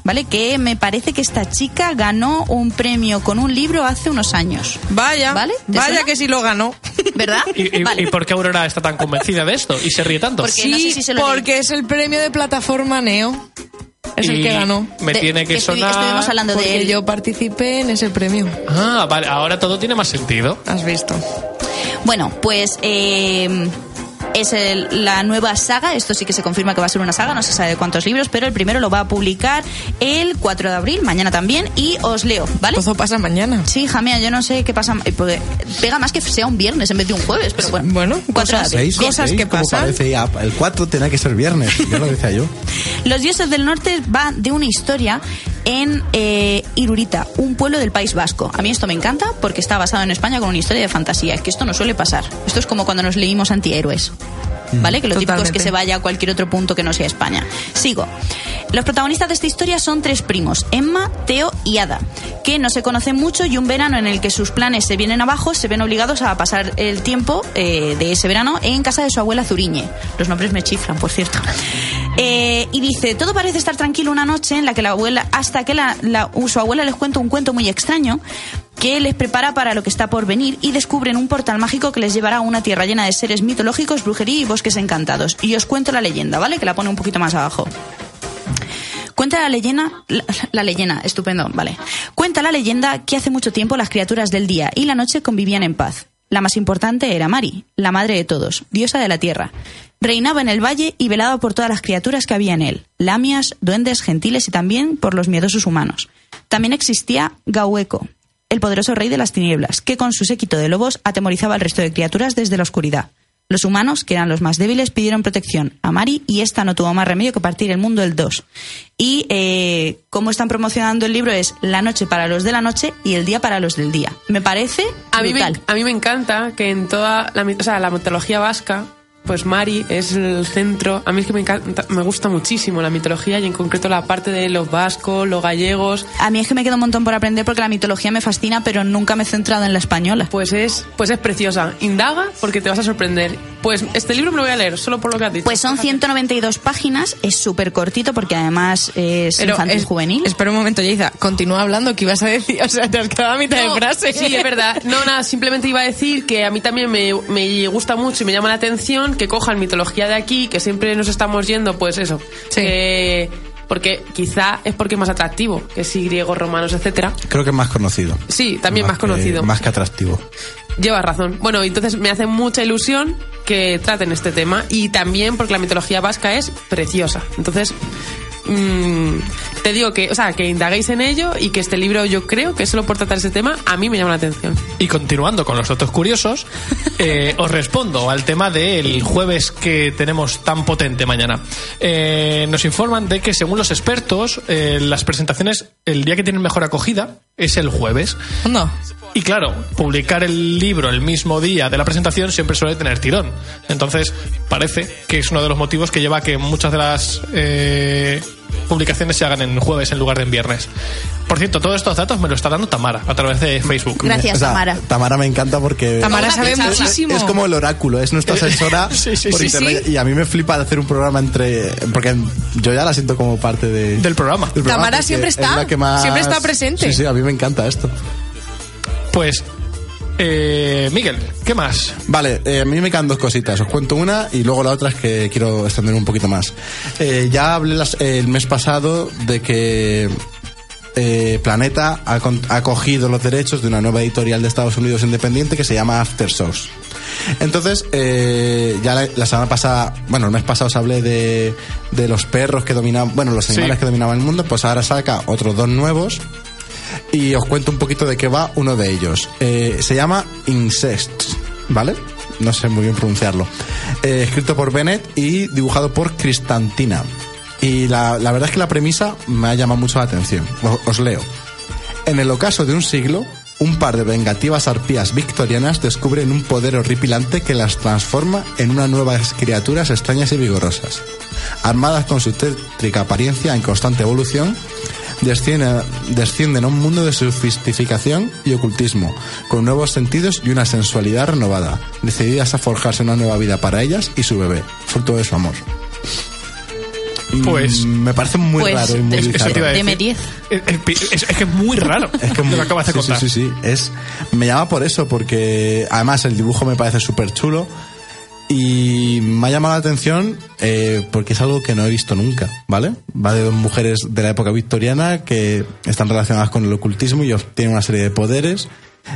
¿Vale? Que me parece que esta chica ganó un premio con un libro hace unos años. Vaya, ¿Vale? ¿Te vaya suena? que sí lo ganó. ¿Verdad? ¿Y, y- Vale. y por qué Aurora está tan convencida de esto y se ríe tanto? Porque- no sé si se lo porque es el premio de plataforma Neo. Es el que ganó. Me De- tiene que sonar. Estuvimos hablando de Porque él. yo participé en ese premio. Ah, vale, ahora todo tiene más sentido. Has visto. Bueno, pues eh, es el- la nueva saga. Esto sí que se confirma que va a ser una saga, no se sabe de cuántos libros, pero el primero lo va a publicar el 4 de abril, mañana también, y os leo, ¿vale? Todo pasa mañana. Sí, hija mía, yo no sé qué pasa. eh, porque pega más que sea un viernes en vez de un jueves, pero bueno. Bueno, 4 de cosas-. Bien. Cosas ¿Veis que pasan? parece? Ya, el 4 tenía que ser viernes, ya lo decía yo. Los dioses del norte va de una historia en eh, Irurita, un pueblo del País Vasco. A mí esto me encanta porque está basado en España con una historia de fantasía. Es que esto no suele pasar. Esto es como cuando nos leímos antihéroes. ¿Vale? Que lo típico es Totalmente. que se vaya a cualquier otro punto que no sea España. Sigo. Los protagonistas de esta historia son tres primos, Emma, Teo y Ada, que no se conocen mucho y un verano en el que sus planes se vienen abajo se ven obligados a pasar el tiempo eh, de ese verano en casa de su abuela Zuriñe. Los nombres me chifran, por cierto. Eh, y dice, todo parece estar tranquilo una noche en la que la abuela, hasta que la, la- su abuela les cuenta un cuento muy extraño que les prepara para lo que está por venir y descubren un portal mágico que les llevará a una tierra llena de seres mitológicos, brujería y bosques encantados. Y os cuento la leyenda, ¿vale? Que la pone un poquito más abajo. Cuenta la leyenda, la, leyenda, estupendo, vale. Cuenta la leyenda que hace mucho tiempo las criaturas del día y la noche convivían en paz. La más importante era Mari, la madre de todos, diosa de la tierra. Reinaba en el valle y velaba por todas las criaturas que había en él, lamias, duendes, gentiles y también por los miedosos humanos. También existía Gaueco, el poderoso rey de las tinieblas, que con su séquito de lobos atemorizaba al resto de criaturas desde la oscuridad. Los humanos, que eran los más débiles, pidieron protección a Mari y esta no tuvo más remedio que partir el mundo el 2. Y eh, cómo están promocionando el libro es la noche para los de la noche y el día para los del día. Me parece A mí, me, a mí me encanta que en toda la, mit- o sea, la mitología vasca, pues Mari es el centro. A mí es que me encanta, me gusta muchísimo la mitología y en concreto la parte de los vascos, los gallegos. A mí es que me queda un montón por aprender porque la mitología me fascina, pero nunca me he centrado en la española. Pues es, pues es preciosa. Indaga porque te vas a sorprender. Pues este libro me lo voy a leer solo por lo que has dicho. Pues son 192 páginas, es súper cortito porque además es Pero infantil es- juvenil. Espera un momento, Yaiza. Continúa hablando, que ibas a decir? O sea, te has quedado a mitad No, de frase. Sí, es verdad. No, nada, simplemente iba a decir que a mí también me, me gusta mucho y me llama la atención que cojan mitología de aquí, que siempre nos estamos yendo, pues eso. Sí. que- porque quizá es porque es más atractivo, que sí, griegos, romanos, etcétera. Creo que es más conocido. Sí, también más, conocido. más que atractivo. Llevas razón. Bueno, entonces me hace mucha ilusión que traten este tema y también porque la mitología vasca es preciosa. Entonces, mm, te digo que, o sea, que indaguéis en ello y que este libro yo creo que solo por tratar ese tema a mí me llama la atención. Y continuando con los datos curiosos, eh, os respondo al tema del jueves que tenemos tan potente mañana. Eh, nos informan de que, según los expertos, eh, las presentaciones, el día que tienen mejor acogida es el jueves. No. Y claro, publicar el libro el mismo día de la presentación siempre suele tener tirón. Entonces, parece que es uno de los motivos que lleva a que muchas de las eh, publicaciones se hagan en jueves en lugar de en viernes. Por cierto, todos estos datos me lo está dando Tamara a través de Facebook. Gracias, O sea, Tamara. Tamara me encanta porque... Tamara sabe muchísimo. Es como el oráculo, es nuestra asesora Sí, sí, por sí, internet. sí. Y a mí me flipa hacer un programa entre. Porque yo ya la siento como parte de, Del programa. del programa, Tamara siempre es está, la que más- siempre está presente. Sí, sí, a mí me encanta esto. Pues, eh, Miguel, ¿qué más? Vale, eh, a mí me quedan dos cositas. Os cuento una y luego la otra es que quiero extender un poquito más. Eh, ya hablé las- el mes pasado de que eh, Planeta ha, ha cogido los derechos de una nueva editorial de Estados Unidos independiente que se llama Aftershows. Entonces, eh, ya la, la semana pasada, bueno, el mes pasado os hablé de, de los perros que dominaban, bueno, los animales Sí. que dominaban el mundo, pues ahora saca otros dos nuevos y os cuento un poquito de qué va uno de ellos. Eh, se llama Incest, ¿vale? No sé muy bien pronunciarlo. Eh, escrito por Bennett y dibujado por Cristantina. Y la, la verdad es que la premisa me ha llamado mucho la atención. Os, os leo. En el ocaso de un siglo, un par de vengativas arpías victorianas descubren un poder horripilante que las transforma en unas nuevas criaturas extrañas y vigorosas. Armadas con su tétrica apariencia en constante evolución, descienden, a un mundo de sofisticación y ocultismo, con nuevos sentidos y una sensualidad renovada, decididas a forjarse una nueva vida para ellas y su bebé, fruto de su amor. Pues- Mm, me parece muy Pues, raro y muy es- Eso te iba a bizarro. decir. Deme 10. El- el pi- Es, es que es muy raro Es que lo muy- que acabas de sí, contar. Sí, sí, sí. Es, me llama por eso, porque además el dibujo me parece súper chulo y me ha llamado la atención eh, porque es algo que no he visto nunca, ¿vale? Va de dos mujeres de la época victoriana que están relacionadas con el ocultismo y obtienen una serie de poderes.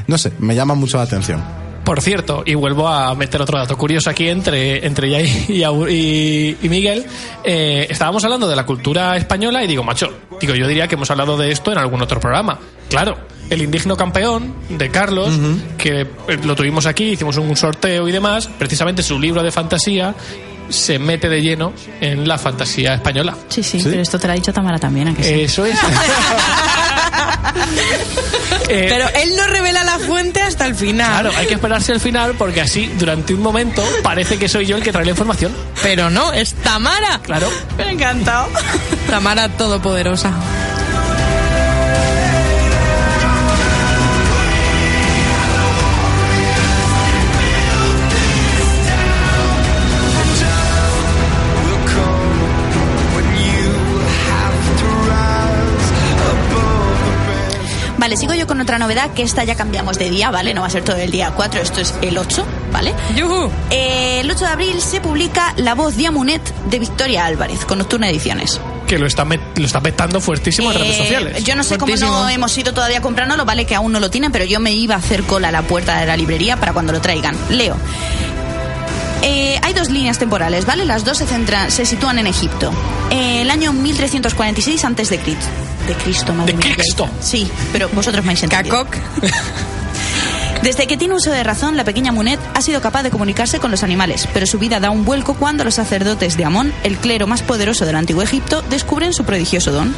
No sé, me llama mucho la atención. Por cierto, y vuelvo a meter otro dato curioso aquí entre, entre ya y, Miguel. eh, estábamos hablando de la cultura española y digo, macho, digo, yo diría que hemos hablado de esto en algún otro programa. Claro, el indigno campeón de Carlos, que eh, lo tuvimos aquí, hicimos un sorteo y demás, precisamente su libro de fantasía se mete de lleno en la fantasía española. Sí, sí, ¿Sí? pero esto te lo ha dicho Tamara también, ¿a que sí? Eso es. Eh, Pero él no revela la fuente hasta el final. Claro, hay que esperarse al final porque así, durante un momento, parece que soy yo el que trae la información. Pero no, es Tamara. Claro. Me ha encantado. Tamara todopoderosa. Vale, sigo yo con otra novedad, que esta ya cambiamos de día, ¿vale? No va a ser todo el día 4, esto es el 8, ¿vale? ¡Yujú! Eh, el 8 de abril se publica La voz de Amunet de Victoria Álvarez, con Nocturna Ediciones. Que lo está, lo está petando fuertísimo en redes Eh, sociales. Yo no sé cómo no hemos ido todavía comprándolo, vale que aún no lo tienen, pero yo me iba a hacer cola a la puerta de la librería para cuando lo traigan. Leo. Eh, hay dos líneas temporales, ¿vale? Las dos se, centran, se sitúan en Egipto. Eh, el año 1346 antes de Cristo. Madre ¿De mía. Cristo? Sí, pero vosotros me habéis entendido. Cacoc. Desde que tiene uso de razón, la pequeña Munet ha sido capaz de comunicarse con los animales, pero su vida da un vuelco cuando los sacerdotes de Amón, el clero más poderoso del antiguo Egipto, descubren su prodigioso don.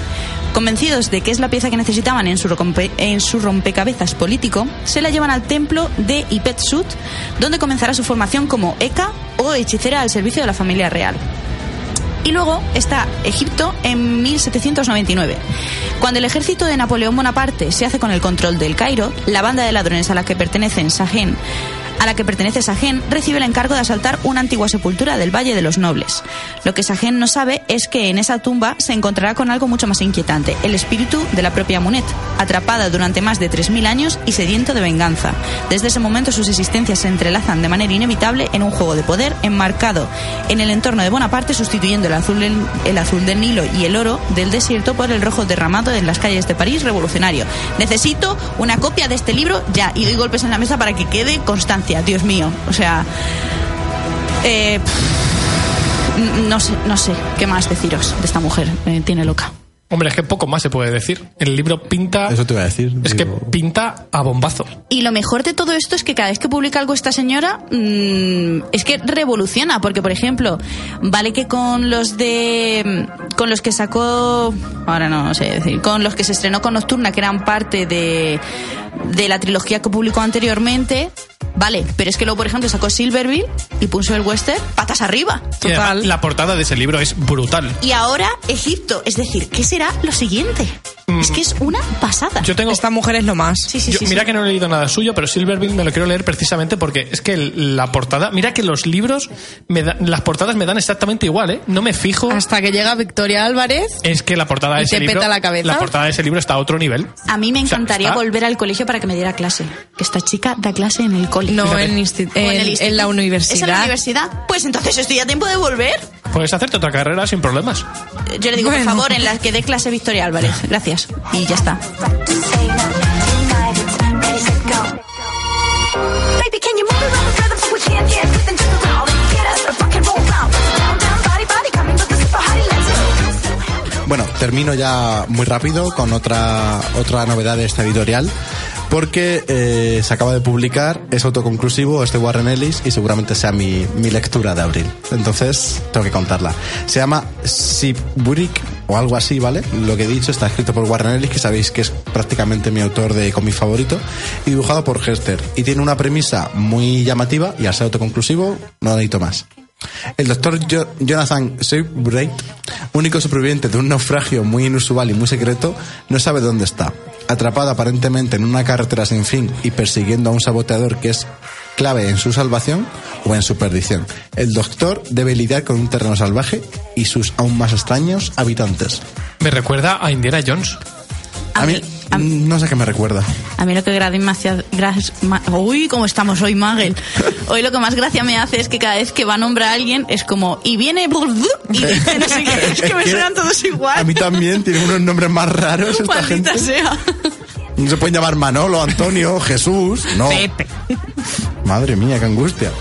Convencidos de que es la pieza que necesitaban en su, rompe- en su rompecabezas político, se la llevan al templo de Ipet-Sut, donde comenzará su formación como Eka o hechicera al servicio de la familia real. Y luego está Egipto en 1799. Cuando el ejército de Napoleón Bonaparte se hace con el control del Cairo, la banda de ladrones a la que pertenecen Sajen a la que pertenece Sajen recibe el encargo de asaltar una antigua sepultura del Valle de los Nobles. Lo que Sajen no sabe es que en esa tumba se encontrará con algo mucho más inquietante, el espíritu de la propia Munet, atrapada durante más de 3.000 años y sediento de venganza. Desde ese momento sus existencias se entrelazan de manera inevitable en un juego de poder enmarcado en el entorno de Bonaparte, sustituyendo el azul, del- el azul del Nilo y el oro del desierto por el rojo derramado en las calles de París revolucionario. Necesito una copia de este libro ya y doy golpes en la mesa para que quede constancia, Dios mío. O sea, eh, no sé, no sé qué más deciros de esta mujer. Me tiene loca. Hombre, es que poco más se puede decir. El libro pinta. Eso te iba a decir. Es que pinta a bombazo. Y lo mejor de todo esto es que cada vez que publica algo esta señora, mm, es que revoluciona, porque por ejemplo, vale que con los de, con los que sacó, ahora no sé decir, con los que se estrenó con Nocturna, que eran parte de, de la trilogía que publicó anteriormente, vale, pero es que luego por ejemplo sacó Silverville y puso el western patas arriba. Además, la portada de ese libro es brutal. Y ahora Egipto, es decir, ¿qué será lo siguiente? Es que es una pasada. Mm. Yo tengo. Esta mujer es lo más. Sí, sí, Yo- sí, mira sí. que no he leído nada suyo, pero Silverbill me lo quiero leer precisamente porque es que la portada. Mira que los libros, me da- las portadas me dan exactamente igual, ¿eh? No me fijo. Hasta que llega Victoria Álvarez. Es que la portada de ¿Y ese te libro. peta la cabeza? portada de ese libro está a otro nivel. A mí me O sea, encantaría está- volver al colegio para que me diera clase. Que esta chica da clase en el cole. No, en, en el en- en la ¿Es en la universidad. universidad? Pues entonces estoy a tiempo de volver. Puedes hacerte otra carrera sin problemas. Yo le digo, Bueno. por favor, en la que dé clase Victoria Álvarez. Gracias. Y ya está. Baby, can you move Bueno, termino ya muy rápido con otra, otra novedad de esta editorial. Porque eh, se acaba de publicar, es autoconclusivo, este Warren Ellis y seguramente sea mi, mi lectura de abril. Entonces, tengo que contarla. Se llama Siburic o algo así, ¿vale? Lo que he dicho está escrito por Warren Ellis, que sabéis que es prácticamente mi autor de cómic favorito, y dibujado por Hester. Y tiene una premisa muy llamativa y al ser autoconclusivo no necesito más. El doctor Jo- Jonathan Seabright, único superviviente de un naufragio muy inusual y muy secreto, no sabe dónde está. Atrapado aparentemente en una carretera sin fin y persiguiendo a un saboteador que es clave en su salvación o en su perdición. El doctor debe lidiar con un terreno salvaje y sus aún más extraños habitantes. Me recuerda a Indiana Jones. A A mí, mí, a, no sé qué me recuerda. a mí lo que gracia me hacía... gra- ma- Uy, cómo estamos hoy, Magel. Hoy lo que más gracia me hace es que cada vez que va a nombrar a alguien es como... Y viene... Y dice no sé qué. Es que me suenan todos igual. A mí también tiene unos nombres más raros esta Maldita gente. sea. No se pueden llamar Manolo, Antonio, Jesús. No. Madre mía, qué angustia.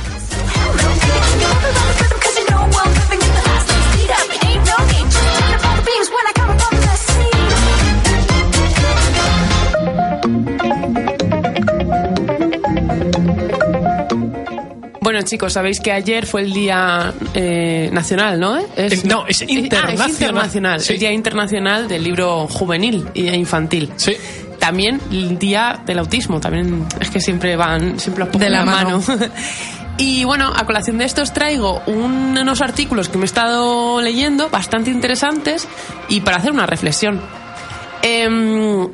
Bueno, chicos, sabéis que ayer fue el Día eh, Nacional, ¿no? Eh, no, es Ah, internacional. es internacional. Sí. El Día Internacional del Libro Juvenil e Infantil. Sí. También el Día del Autismo. También es que siempre van, siempre los pongo De la la mano. mano. Y bueno, a colación de esto os traigo un- unos artículos que me he estado leyendo, bastante interesantes, y para hacer una reflexión. Em,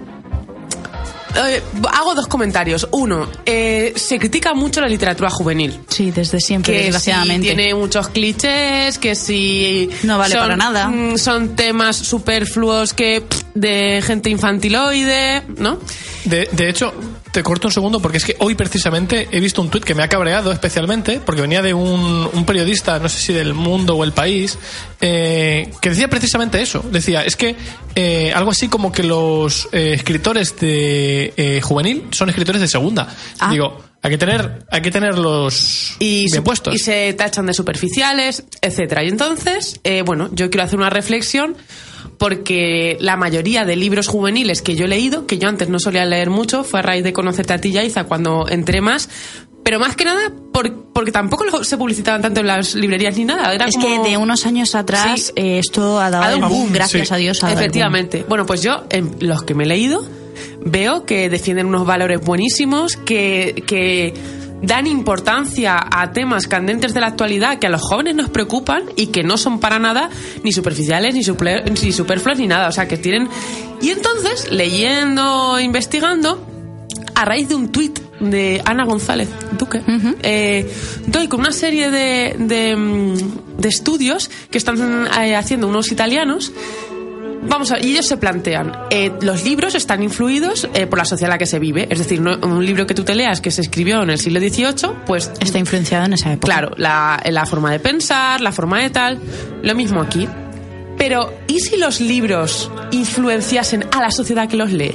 eh, hago dos comentarios. Uno, eh, se critica mucho la literatura juvenil. Sí, desde siempre, Que desgraciadamente. si tiene muchos clichés, que si... No vale son, para nada. mm, Son temas superfluos que pff, de gente infantiloide, ¿no? De, de hecho, te corto un segundo porque es que hoy precisamente he visto un tuit que me ha cabreado especialmente porque venía de un, un periodista, no sé si del Mundo o El País, eh, que decía precisamente eso. Decía, es que eh, algo así como que los eh, escritores de eh, juvenil son escritores de segunda. Ah. Digo, hay que tener, hay que tener los y, bien puestos. y se tachan de superficiales, etcétera. Y entonces, eh, bueno, yo quiero hacer una reflexión porque la mayoría de libros juveniles que yo he leído, que yo antes no solía leer mucho, fue a raíz de conocerte a ti, Yaiza, cuando entré más, pero más que nada por- porque tampoco se publicitaban tanto en las librerías ni nada. Era Es como- que de unos años atrás Sí. eh, esto ha dado Ha dado el un boom, boom, gracias sí. a Dios. ha dado el boom. Efectivamente. Bueno, pues yo, en los que me he leído, veo que defienden unos valores buenísimos, que, que dan importancia a temas candentes de la actualidad que a los jóvenes nos preocupan y que no son para nada ni superficiales, ni, suple- ni superfluos, ni nada. O sea, que tienen... Y entonces, leyendo, investigando, a raíz de un tuit de Ana González Duque, eh, doy con una serie de, de, mm, de estudios que están eh, haciendo unos italianos. Vamos a ver, y ellos se plantean, eh, los libros están influidos eh, por la sociedad en la que se vive. Es decir, no- un libro que tú te leas que se escribió en el siglo XVIII, pues Está influenciado en esa época. Claro, la, la forma de pensar, la forma de tal, lo mismo aquí. Pero, ¿y si los libros influenciasen a la sociedad que los lee?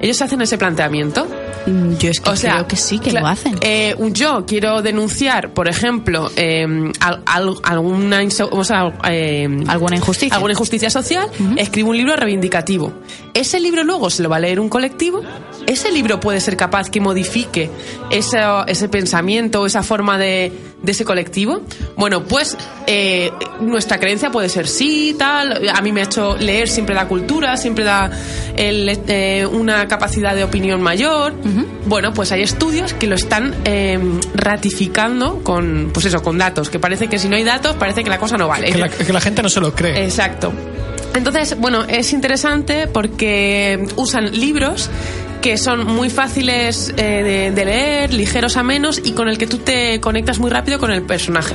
Ellos hacen ese planteamiento. Mm, Yo es que O sea, creo que sí, que lo hacen. eh, yo quiero denunciar, por ejemplo, eh, al- al- alguna, o sea, eh, Alguna injusticia. alguna injusticia social, escribo un libro reivindicativo. Ese libro luego se lo va a leer un colectivo. Ese libro puede ser capaz que modifique ese, ese pensamiento, esa forma de, de ese colectivo. Bueno, pues eh, nuestra creencia puede ser sí, tal. A mí me ha hecho leer siempre da cultura, siempre da el, eh, una capacidad de opinión mayor. Bueno, pues hay estudios que lo están eh, ratificando con, pues eso, con datos. Que parece que si no hay datos, parece que la cosa no vale. Que la, que la gente no se lo cree. Exacto. Entonces, bueno, es interesante porque usan libros que son muy fáciles eh, de, de leer, ligeros a menos y con el que tú te conectas muy rápido con el personaje.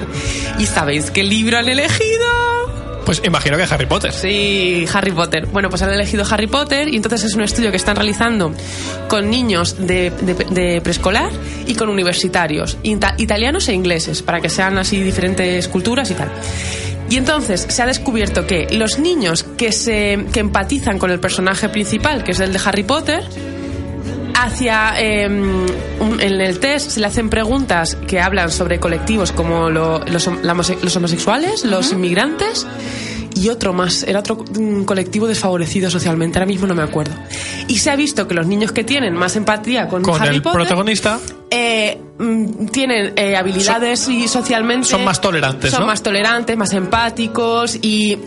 ¿Y sabéis qué libro han elegido? Pues imagino que Harry Potter. Sí, Harry Potter. Bueno, pues han elegido Harry Potter y entonces es un estudio que están realizando con niños de, de- preescolar y con universitarios, ita- italianos e ingleses, para que sean así diferentes culturas y tal. Y entonces se ha descubierto que los niños que, se, que empatizan con el personaje principal, que es el de Harry Potter, hacia eh, un- en el test se le hacen preguntas que hablan sobre colectivos como lo- los, la los homosexuales, los inmigrantes y otro más, era otro colectivo desfavorecido socialmente, ahora mismo no me acuerdo. Y se ha visto que los niños que tienen más empatía con, Con Harry el Potter protagonista eh, mm, tienen eh, habilidades y socialmente son más tolerantes, son ¿no? más tolerantes, más empáticos y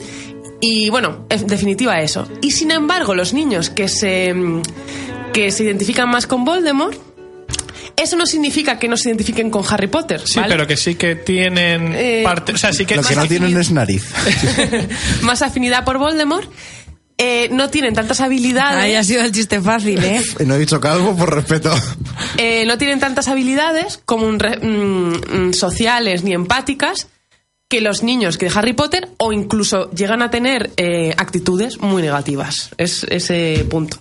y bueno, en definitiva eso. Y sin embargo, los niños que se mm, que se identifican más con Voldemort eso no significa que no se identifiquen con Harry Potter, Sí, ¿vale? pero que sí que tienen Eh, parte. O sea, sí que. Lo que no tienen es nariz. más afinidad por Voldemort, eh, no tienen tantas habilidades. Ahí ha sido el chiste fácil, ¿eh? no he dicho calvo por respeto. eh, no tienen tantas habilidades como un re- mm, mm, sociales ni empáticas que los niños que de Harry Potter o incluso llegan a tener eh, actitudes muy negativas. Es ese punto.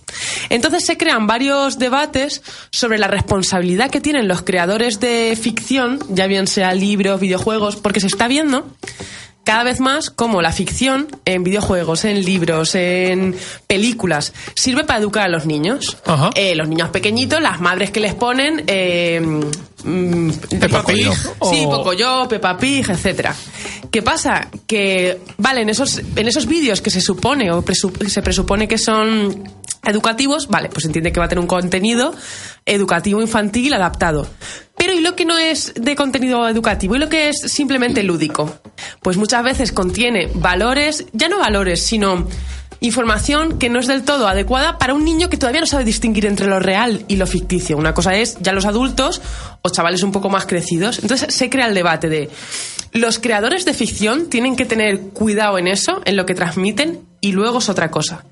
Entonces se crean varios debates sobre la responsabilidad que tienen los creadores de ficción, ya bien sea libros, videojuegos, porque se está viendo cada vez más como la ficción en videojuegos, en libros, en películas, sirve para educar a los niños. Ajá. Eh, los niños pequeñitos, las madres que les ponen... eh, mm, Peppa Pig, Sí, o- Pocoyo, Peppa Pig, etcétera. ¿Qué pasa? Que, vale, en esos, en esos vídeos que se supone o presu- se presupone que son educativos, vale, pues entiende que va a tener un contenido educativo infantil adaptado. Pero ¿y lo que no es de contenido educativo? ¿Y lo que es simplemente lúdico? Pues muchas veces contiene valores, ya no valores, sino información que no es del todo adecuada para un niño que todavía no sabe distinguir entre lo real y lo ficticio. Una cosa es ya los adultos o chavales un poco más crecidos. Entonces se crea el debate de los creadores de ficción tienen que tener cuidado en eso, en lo que transmiten, y luego es otra cosa.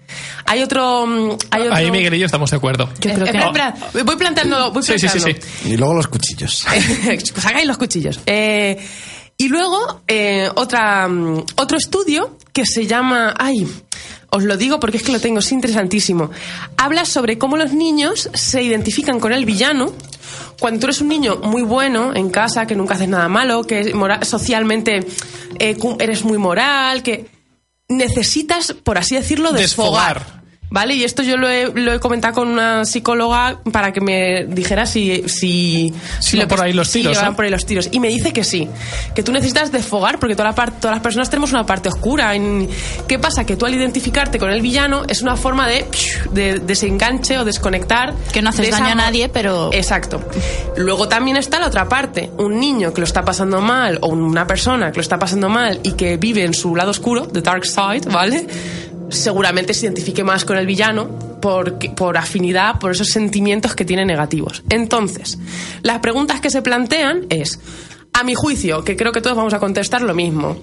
Hay otro... mm, Hay otro Ahí Miguel y yo estamos de acuerdo. Yo Eh, creo que espera, espera, voy planteando... Voy Sí, sí, sí, planteando. sí. Y luego los cuchillos. Sacáis los cuchillos. Eh, y luego, eh, otra, mm, otro estudio que se llama. Ay, os lo digo porque es que lo tengo, es interesantísimo. Habla sobre cómo los niños se identifican con el villano. Cuando tú eres un niño muy bueno en casa, que nunca haces nada malo, que mora- socialmente eh, eres muy moral, que necesitas, por así decirlo. Desfogar. ¿Vale? Y esto yo lo he, lo he comentado con una psicóloga para que me dijera si... Si, Si lo van por ahí los si tiros, van ¿no? por ahí los tiros. Y me dice que sí, que tú necesitas desfogar porque toda la par- todas las personas tenemos una parte oscura. En- ¿Qué pasa? Que tú al identificarte con el villano es una forma de, de desenganche o desconectar. Que no haces esa daño a nadie, pero- Exacto. Luego también está la otra parte. Un niño que lo está pasando mal o una persona que lo está pasando mal y que vive en su lado oscuro, the dark side, ¿vale? Seguramente se identifique más con el villano por, por afinidad, por esos sentimientos que tiene negativos. Entonces, las preguntas que se plantean es, a mi juicio, que creo que todos vamos a contestar lo mismo,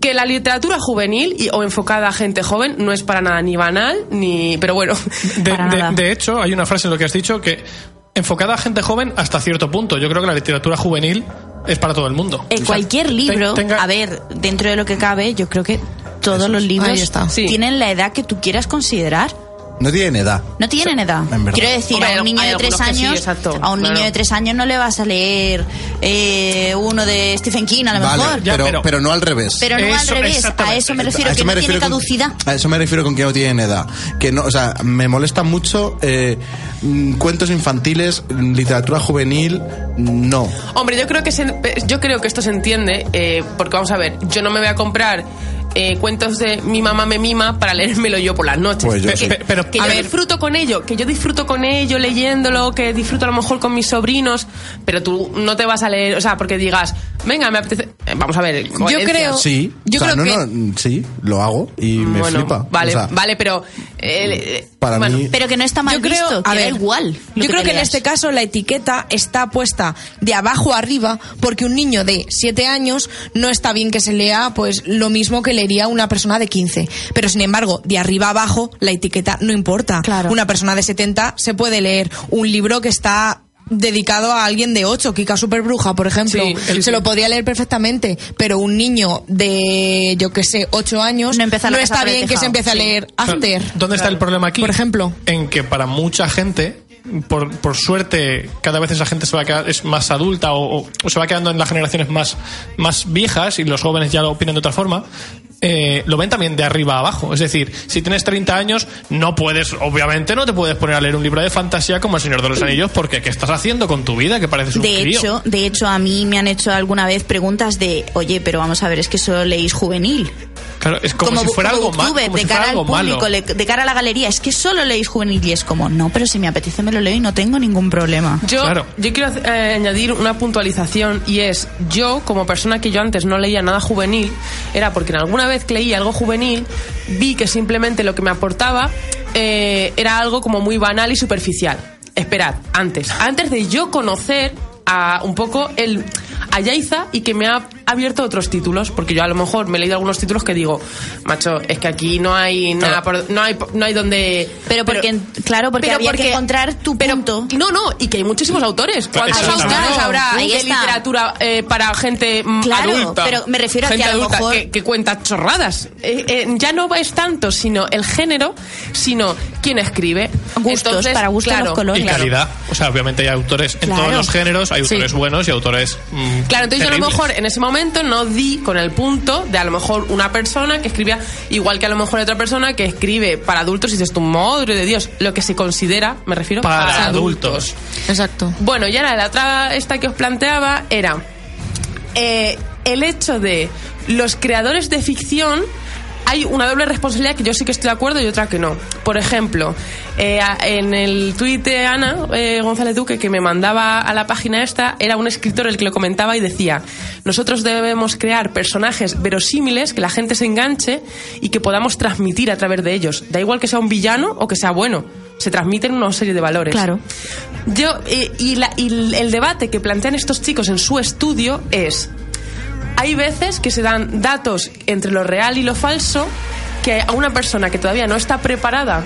que la literatura juvenil y, o enfocada a gente joven no es para nada ni banal, ni... Pero bueno, De, hecho, hay una frase en lo que has dicho que enfocada a gente joven hasta cierto punto. Yo creo que la literatura juvenil es para todo el mundo. En O sea, cualquier libro, tenga- a ver, dentro de lo que cabe, yo creo que todos los libros Ahí está. Sí. tienen la edad que tú quieras considerar. No tienen edad. No tienen edad. Quiero decir, Hombre, a un niño de tres que sí, años, exacto, a un claro. niño de tres años no le vas a leer eh, uno de Stephen King a lo Vale, mejor. Ya, pero, pero- pero no al revés. Pero no Eso, al revés. A eso me refiero, A que eso no me tiene refiero con- caducidad. a eso me refiero con que no tienen edad. Que no, o sea, me molesta mucho eh, mm, cuentos infantiles, literatura juvenil, no. Hombre, yo creo que se- yo creo que esto se entiende eh, porque vamos a ver, yo no me voy a comprar eh, cuentos de mi mamá me mima para leérmelo yo por las noches. Pues yo que, sí. Pe- pero- que a yo ver. disfruto con ello, que yo disfruto con ello leyéndolo, que disfruto a lo mejor con mis sobrinos, pero tú no te vas a leer, o sea, porque digas, venga, me apetece. eh, Vamos a ver, Yo coherencia. creo. Sí, Yo o sea, creo no, que. no, sí, lo hago y me bueno, flipa. Vale, O sea, vale, pero eh, Para bueno, mí- Pero que no está mal Yo creo, visto, que a da ver, igual. Yo creo que en este caso la etiqueta está puesta de abajo a arriba porque un niño de 7 años no está bien que se lea pues lo mismo que leería una persona de 15. Pero sin embargo, de arriba a abajo la etiqueta no importa. Claro. Una persona de 70 se puede leer un libro que está dedicado a alguien de 8, Kika Superbruja, por ejemplo. Sí, sí, se sí. lo podría leer perfectamente, pero un niño de, yo que sé, 8 años No casa está bien que se empiece a sí. leer After. ¿Dónde está el problema aquí? Por ejemplo. En que para mucha gente, por, por suerte, cada vez esa gente se va a quedar, es más adulta o, o se va quedando en las generaciones más, más viejas y los jóvenes ya lo opinan de otra forma. Eh, lo ven también de arriba a abajo. Es decir, si tienes 30 años, no puedes, obviamente, no te puedes poner a leer un libro de fantasía como El Señor de los Anillos, porque ¿qué estás haciendo con tu vida? Que pareces un De crío. hecho, de hecho, a mí me han hecho alguna vez preguntas de, oye, pero vamos a ver, es que solo leéis juvenil. Claro, es como, si bu- fuera como algo, ma- booktuber, como de si cara al malo. público, le- de cara a la galería, es que solo leéis juvenil y es como, no, pero si me apetece me lo leo y no tengo ningún problema. Yo, Claro. yo quiero eh, añadir una puntualización y es, yo como persona que yo antes no leía nada juvenil, era porque en alguna vez que leí algo juvenil, vi que simplemente lo que me aportaba eh, era algo como muy banal y superficial. Esperad, antes, antes de yo conocer a un poco el a Yaiza y que me ha abierto otros títulos, porque yo a lo mejor me he leído algunos títulos que digo, macho, es que aquí no hay nada, por- no hay no hay donde Pero porque, claro, porque había que encontrar tu pero- punto. no, no, y que hay muchísimos autores. ¿Cuántos autores habrá de literatura eh, para gente mm, Claro, adulta? pero me refiero a gente que a lo adulta mejor- que, que cuenta chorradas. Eh, eh, ya no es tanto, sino el género, sino quién escribe. Gustos, para gustos claro, los colores. Y calidad. O sea, obviamente hay autores en Claro. todos los géneros, hay Sí. autores buenos y autores. mm, Claro, entonces yo a lo terribles. mejor en ese momento no di con el punto de a lo mejor una persona que escribía igual que a lo mejor otra persona que escribe para adultos y dices tu madre de Dios, lo que se considera, me refiero, Para adultos. Exacto. Bueno, y ahora la otra esta que os planteaba era eh, el hecho de los creadores de ficción hay una doble responsabilidad que yo sí que estoy de acuerdo y otra que no. Por ejemplo, eh, en el tuit de Ana eh, González Duque que me mandaba a la página esta, era un escritor el que lo comentaba y decía, nosotros debemos crear personajes verosímiles, que la gente se enganche y que podamos transmitir a través de ellos. Da igual que sea un villano o que sea bueno, se transmiten una serie de valores. Claro. Yo, eh, y, la- y el debate que plantean estos chicos en su estudio es, hay veces que se dan datos entre lo real y lo falso que a una persona que todavía no está preparada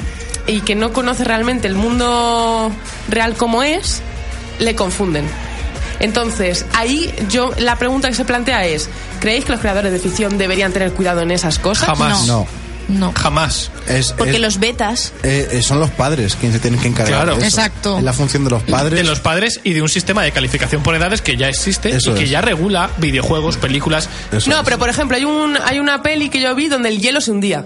y que no conoce realmente el mundo real como es, le confunden. Entonces, ahí yo la pregunta que se plantea es, ¿creéis que los creadores de ficción deberían tener cuidado en esas cosas? Jamás. No. No. Jamás. Es, Porque es- los betas, eh, eh, son los padres quienes se tienen que encargar Claro. de eso. Exacto. Es la función de los padres. De los padres y de un sistema de calificación por edades que ya existe Eso y que es. ya regula videojuegos, películas. Eso No, es. pero por ejemplo, hay, un, hay una peli que yo vi donde el hielo se hundía.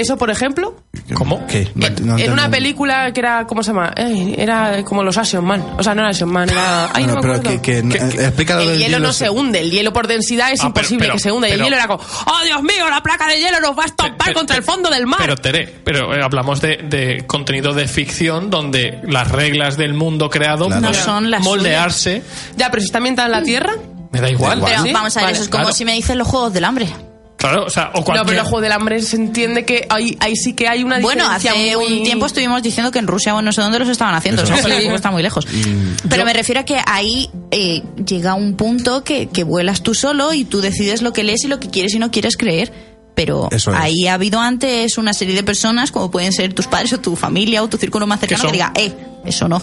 Eso, por ejemplo, ¿Cómo? ¿Qué? No- en, no en entiendo. una película que era, ¿cómo se llama? Eh, era como los Action Man. O sea, no era Action Man, era... Ay, no pero que, que, Que- eh, explícalo el del hielo no se hunde, el hielo por densidad es Ah, imposible pero- que se hunda. Y el hielo era como, ¡oh Dios mío, la placa de hielo nos va a estampar Pero- contra el fondo del mar! Pero Tere, pero eh, hablamos de, de contenido de ficción donde las reglas del mundo creado Claro. No pueden son las moldearse. ya, pero si está ambientada en la Tierra... Me da igual. igual. pero ¿Sí? vamos a ver, Vale, eso es como claro. si me dicen los juegos del hambre. Claro, o sea, o No, cualquier... pero el juego del hambre se entiende que ahí, ahí sí que hay una Bueno, diferencia hace muy- un tiempo estuvimos diciendo que en Rusia o no sé dónde los estaban haciendo, Eso o sea, tampoco está muy lejos. Pero me refiero a que ahí eh, llega un punto que, que vuelas tú solo y tú decides lo que lees y lo que quieres y no quieres creer. Pero es. ahí ha habido antes una serie de personas, como pueden ser tus padres o tu familia o tu círculo más cercano, que, diga, eh, eso no.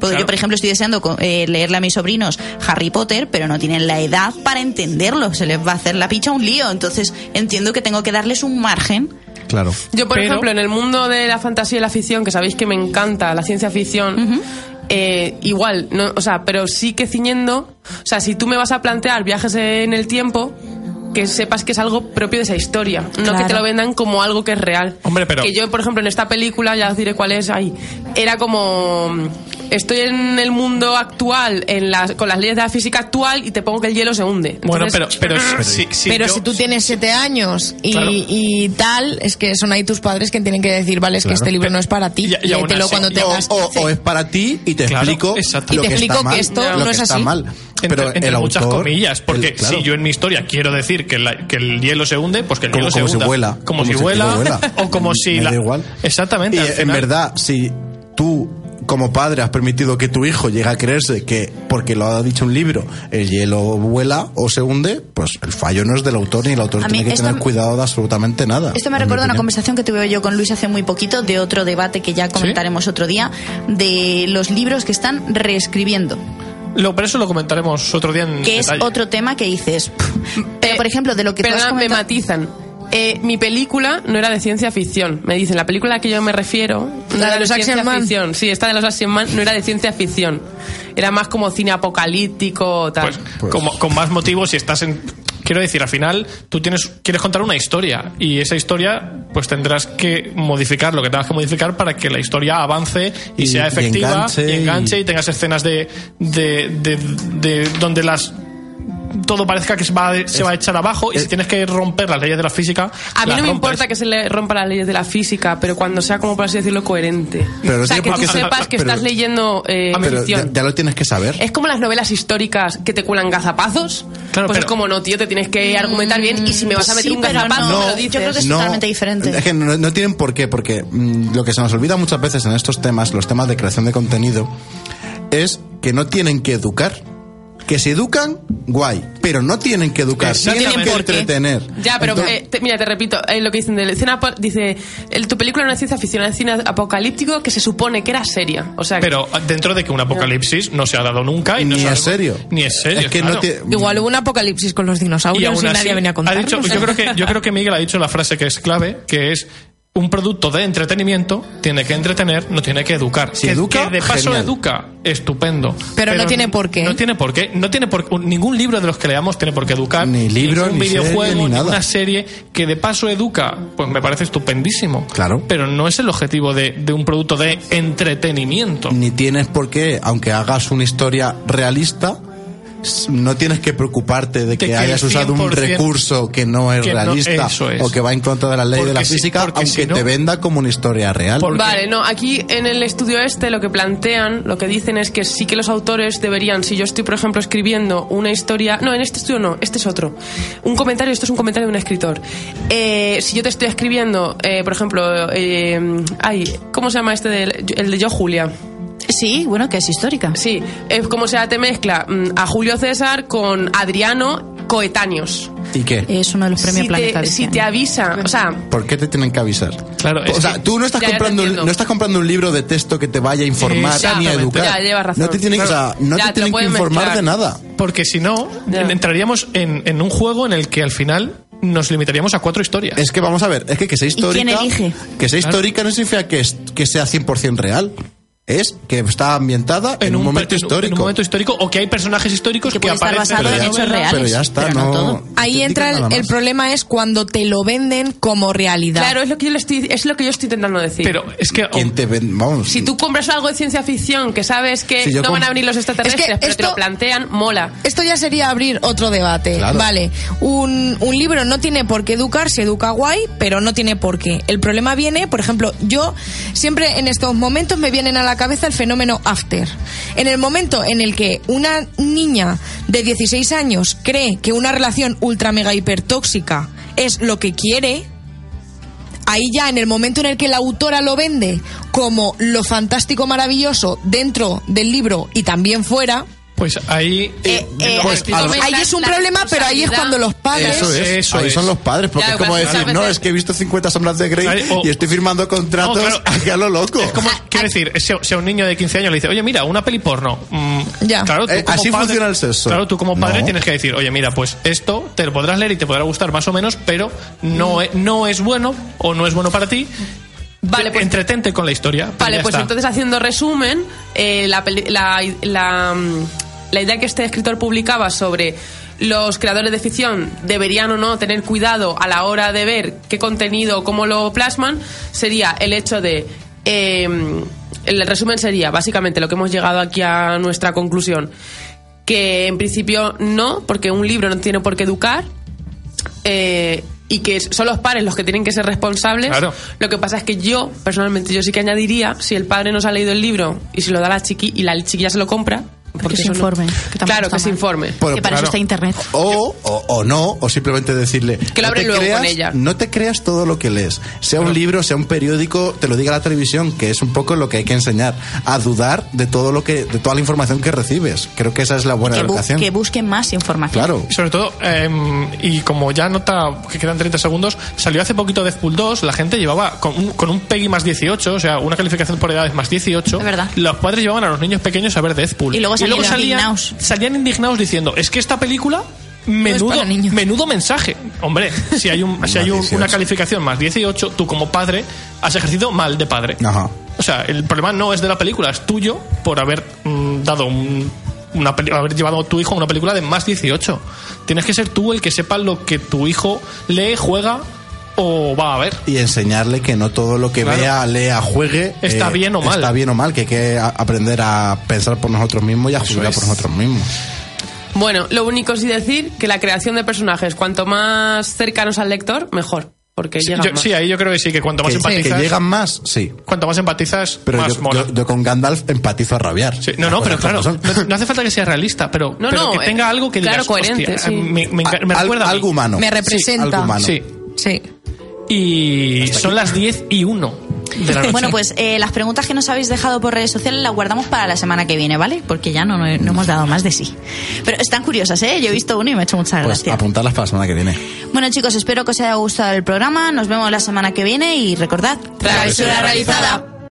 Porque Claro. yo, por ejemplo, estoy deseando eh, leerle a mis sobrinos Harry Potter, pero no tienen la edad para entenderlo. Se les va a hacer la picha un lío. Entonces entiendo que tengo que darles un margen Claro. Yo, por Pero- ejemplo, en el mundo de la fantasía y la ficción, que sabéis que me encanta la ciencia ficción, eh, igual, no, o sea, pero sí que ciñendo, o sea, si tú me vas a plantear viajes en el tiempo, que sepas que es algo propio de esa historia, no que te lo vendan como algo que es real. Hombre, pero- Que yo, por ejemplo, en esta película, ya os diré cuál es, ahí, era como... Estoy en el mundo actual, en las, con las leyes de la física actual, y te pongo que el hielo se hunde. Bueno, pero, si, si pero yo- si tú tienes siete años y, Claro. y tal, es que son ahí tus padres que tienen que decir, vale, es que este libro no es para ti. Y- y aún léetelo así- cuando o- tengas O, 15. o es para ti y te Claro, explico exacto. lo Y te que explico está que esto lo no que es está así. mal. Entre, Pero entre el muchas autor, comillas, porque el- claro. si yo en mi historia quiero decir que, la- que el hielo se hunde, pues que el Como- hielo como se si hunda. vuela, Como, como si si vuela, vuela. o como si... Me la- da igual. Exactamente. Y en final- verdad, si tú como padre has permitido que tu hijo llegue a creerse que porque lo ha dicho un libro el hielo vuela o se hunde, pues el fallo no es del autor ni el autor A tiene que tener cuidado de absolutamente nada. Esto me recuerda una conversación que tuve yo con Luis hace muy poquito de otro debate que ya comentaremos otro día de los libros que están reescribiendo, Lo, pero eso lo comentaremos otro día en que es otro tema que dices. "Pff". Pero Eh, por ejemplo, de lo que tú has Perdona, me comentado- matizan. Eh, mi película no era de ciencia ficción. Me dicen, la película a la que yo me refiero no ¿La era de los ciencia Action Man? ficción. Sí, esta de los Action Man no era de ciencia ficción. Era más como cine apocalíptico, tal. Pues, Pues- Como, con más motivos si estás en... Quiero decir, al final tú tienes, quieres contar una historia y esa historia pues tendrás que modificar lo que tengas que modificar para que la historia avance y, Y- sea y efectiva enganche y enganche y, y- tengas escenas de, de, de, de donde las todo parezca que se va, a- se va a echar abajo y es- si tienes que romper las leyes de la física a mí no me rompes. importa que se le rompa las leyes de la física, pero cuando sea, como por así decirlo, coherente. Pero no o sea, que tú sepas que pero- estás leyendo eh, Pero ya, ficción. ya lo tienes que saber. Es como las novelas históricas que te cuelan gazapazos. Claro, pues pero- es como, no, tío, te tienes que argumentar bien y si me vas a meter Sí, un gazapazo, no. me lo Yo dices. creo que es totalmente diferente. Es que no, no tienen por qué, porque mm, lo que se nos olvida muchas veces en estos temas, los temas de creación de contenido, es que no tienen que educar. Que se educan, guay, pero no tienen que educar, tienen que entretener. Ya, pero Entonces- eh, te- mira, te repito, eh, lo que dicen de la escena dice, el- tu película no es ciencia ficción, es cine apocalíptico que se supone que era seria. O sea, pero dentro de que un apocalipsis no se ha dado nunca y no Ni sabemos- es serio. ni es serio Es que claro. no te- Igual hubo un apocalipsis con los dinosaurios y, nadie así, venía a ha contarnos. dicho- yo, creo que, yo creo que Miguel ha dicho la frase que es clave, que es un producto de entretenimiento tiene que entretener, no tiene que educar. Si que, educa, que de paso genial. educa, estupendo. Pero no tiene por qué. No tiene por qué. No tiene por ningún libro de los que leamos tiene por qué educar. Ni libro, ningún ni videojuego, serie, ni nada. una serie que de paso educa, pues me parece estupendísimo. Claro. Pero no es el objetivo de, de un producto de entretenimiento. Ni tienes por qué, aunque hagas una historia realista, no tienes que preocuparte de que, que hayas usado un 100% recurso que no es que realista es. o que va en contra de la ley de la si- física, aunque si no- te venda como una historia real. Vale, no, aquí en el estudio este lo que plantean, lo que dicen es que sí que los autores deberían, si yo estoy, por ejemplo, escribiendo una historia, no, en este estudio no, este es otro, un comentario, esto es un comentario de un escritor. Eh, si yo te estoy escribiendo, eh, por ejemplo, eh, ay, ¿cómo se llama este? del- el de Yo Julia. Sí, bueno, que es histórica. Sí, es como sea, te mezcla mm, a Julio César con Adriano coetáneos. ¿Y qué? Es uno de los premios Si Planeta te, si te avisa, o sea, ¿Por qué te tienen que avisar? Claro, es o sea, que- tú no estás comprando un, no estás comprando un libro de texto que te vaya a informar ni a educar. Ya, llevas razón. No te tienen, o sea, no Ya, te te tienen que informar mezclar. de nada. Porque si no, Ya. entraríamos en, en un juego en el que al final nos limitaríamos a cuatro historias. Es que vamos a ver, es que que sea histórica, quién elige? que sea histórica no significa que, es- que sea 100% real. Es que está ambientada en, un, momento en- histórico. En un momento histórico o que hay personajes históricos Que que, puede estar aparecen basado pero en ya, hechos reales. pero ya está, pero no no. todo. Ahí entra el, problema es cuando te lo venden como realidad. claro, es lo que yo le estoy, es lo que yo estoy intentando decir. Pero es que ¿Quién te ven? Vamos. Si tú compras algo de ciencia ficción que sabes que Si no van a venir los extraterrestres, Es que pero te lo plantean, mola. Esto ya sería abrir otro debate. Claro. Vale, un, un libro no tiene por qué educar, se educa guay, pero no tiene por qué. El problema viene, por ejemplo, yo siempre en estos momentos me vienen a la cabeza el fenómeno after. En el momento en el que una niña de 16 años cree que una relación ultra mega hiper tóxica es lo que quiere, ahí ya en el momento en el que la autora lo vende como lo fantástico maravilloso dentro del libro y también fuera, Pues ahí. Eh, eh, Pues, lo- comenta Ahí es un la problema, pero ahí es cuando los padres... Eso es, Eso ahí es. son los padres, porque es como pues, decir, no, veces- es que he visto 50 sombras de Grey Ahí, o- y estoy firmando contratos No, claro. aquí a lo loco. Es como, quiero decir, si a, si a un niño de 15 años le dice, oye, mira, una peli porno. mm, Ya. Claro, tú Eh, como así padre- funciona el sexo. Claro, tú como padre No. tienes que decir, oye, mira, pues esto te lo podrás leer y te podrá gustar más o menos, pero no, es, no es bueno o no es bueno para ti. Vale, pues- Entretente con la historia. Vale, pues está. entonces haciendo resumen, eh, la, peli- la, la, mm, la idea que este escritor publicaba sobre los creadores de ficción deberían o no tener cuidado a la hora de ver qué contenido, cómo lo plasman, sería el hecho de... eh, el resumen sería básicamente lo que hemos llegado aquí a nuestra conclusión, que en principio no, porque un libro no tiene por qué educar, eh, y que son los padres los que tienen que ser responsables. Claro. Lo que pasa es que yo, personalmente, yo sí que añadiría, si el padre no se ha leído el libro y se lo da a la chiqui y la chiquilla se lo compra, porque se no- informe, que claro, que se informe. Bueno, que para eso está internet. O, o, o no, o simplemente decirle Que lo no te luego creas, con ella. No te creas todo lo que lees. Sea un libro, sea un periódico, te lo diga la televisión, que es un poco lo que hay que enseñar. A dudar de todo lo que, de toda la información que recibes. Creo que esa es la buena Que, bu- educación. que busquen más información. Claro. Y sobre todo, em, y como ya nota que quedan 30 segundos, salió hace poquito Deadpool 2, la gente llevaba con un, con un PEGI más 18, o sea, una calificación por edades más 18. Es verdad. Los padres llevaban a los niños pequeños a ver Deadpool. Y luego salían salían, indignados. salían indignados diciendo, es que esta película... Menudo, para niños". menudo mensaje. Hombre, si hay, un, si hay un- 18. una calificación más 18, tú como padre has ejercido mal de padre. Ajá. O sea, el problema no es de la película, es tuyo por haber mm, dado un, una peli- haber llevado a tu hijo a una película de más 18. Tienes que ser tú el que sepa lo que tu hijo lee, juega o va a ver. Y enseñarle que no todo lo que Claro. vea, lea, juegue. eh, Está bien o mal. Está bien o mal, que hay que aprender a pensar por nosotros mismos y a juzgar es. por nosotros mismos. Bueno, lo único sí decir que la creación de personajes, cuanto más cercanos al lector, mejor, porque Sí, llegan yo- más. sí, ahí yo creo que sí, que cuanto más Que, que empatizas, llegan más, sí. cuanto más empatizas, Pero más yo, mola. yo- yo con Gandalf empatizo a rabiar. Sí, no, no, pero claro, no, no hace falta que sea realista, pero, No, pero no, que tenga eh, algo que claro, digas, coherente, hostia, sí. me, me me Al- recuerda a mí. algo humano. Me representa. algo humano. Sí, Sí. y son las 10 y 1 de la noche. Bueno, pues eh, las preguntas que nos habéis dejado por redes sociales las guardamos para la semana que viene, ¿vale? Porque ya no, no, no hemos dado más de sí. Pero están curiosas, ¿eh? Yo he visto uno y me ha hecho mucha Pues gracia. apuntarlas para la semana que viene. Bueno, chicos, espero que os haya gustado el programa. Nos vemos la semana que viene y recordad, Travesura realizada.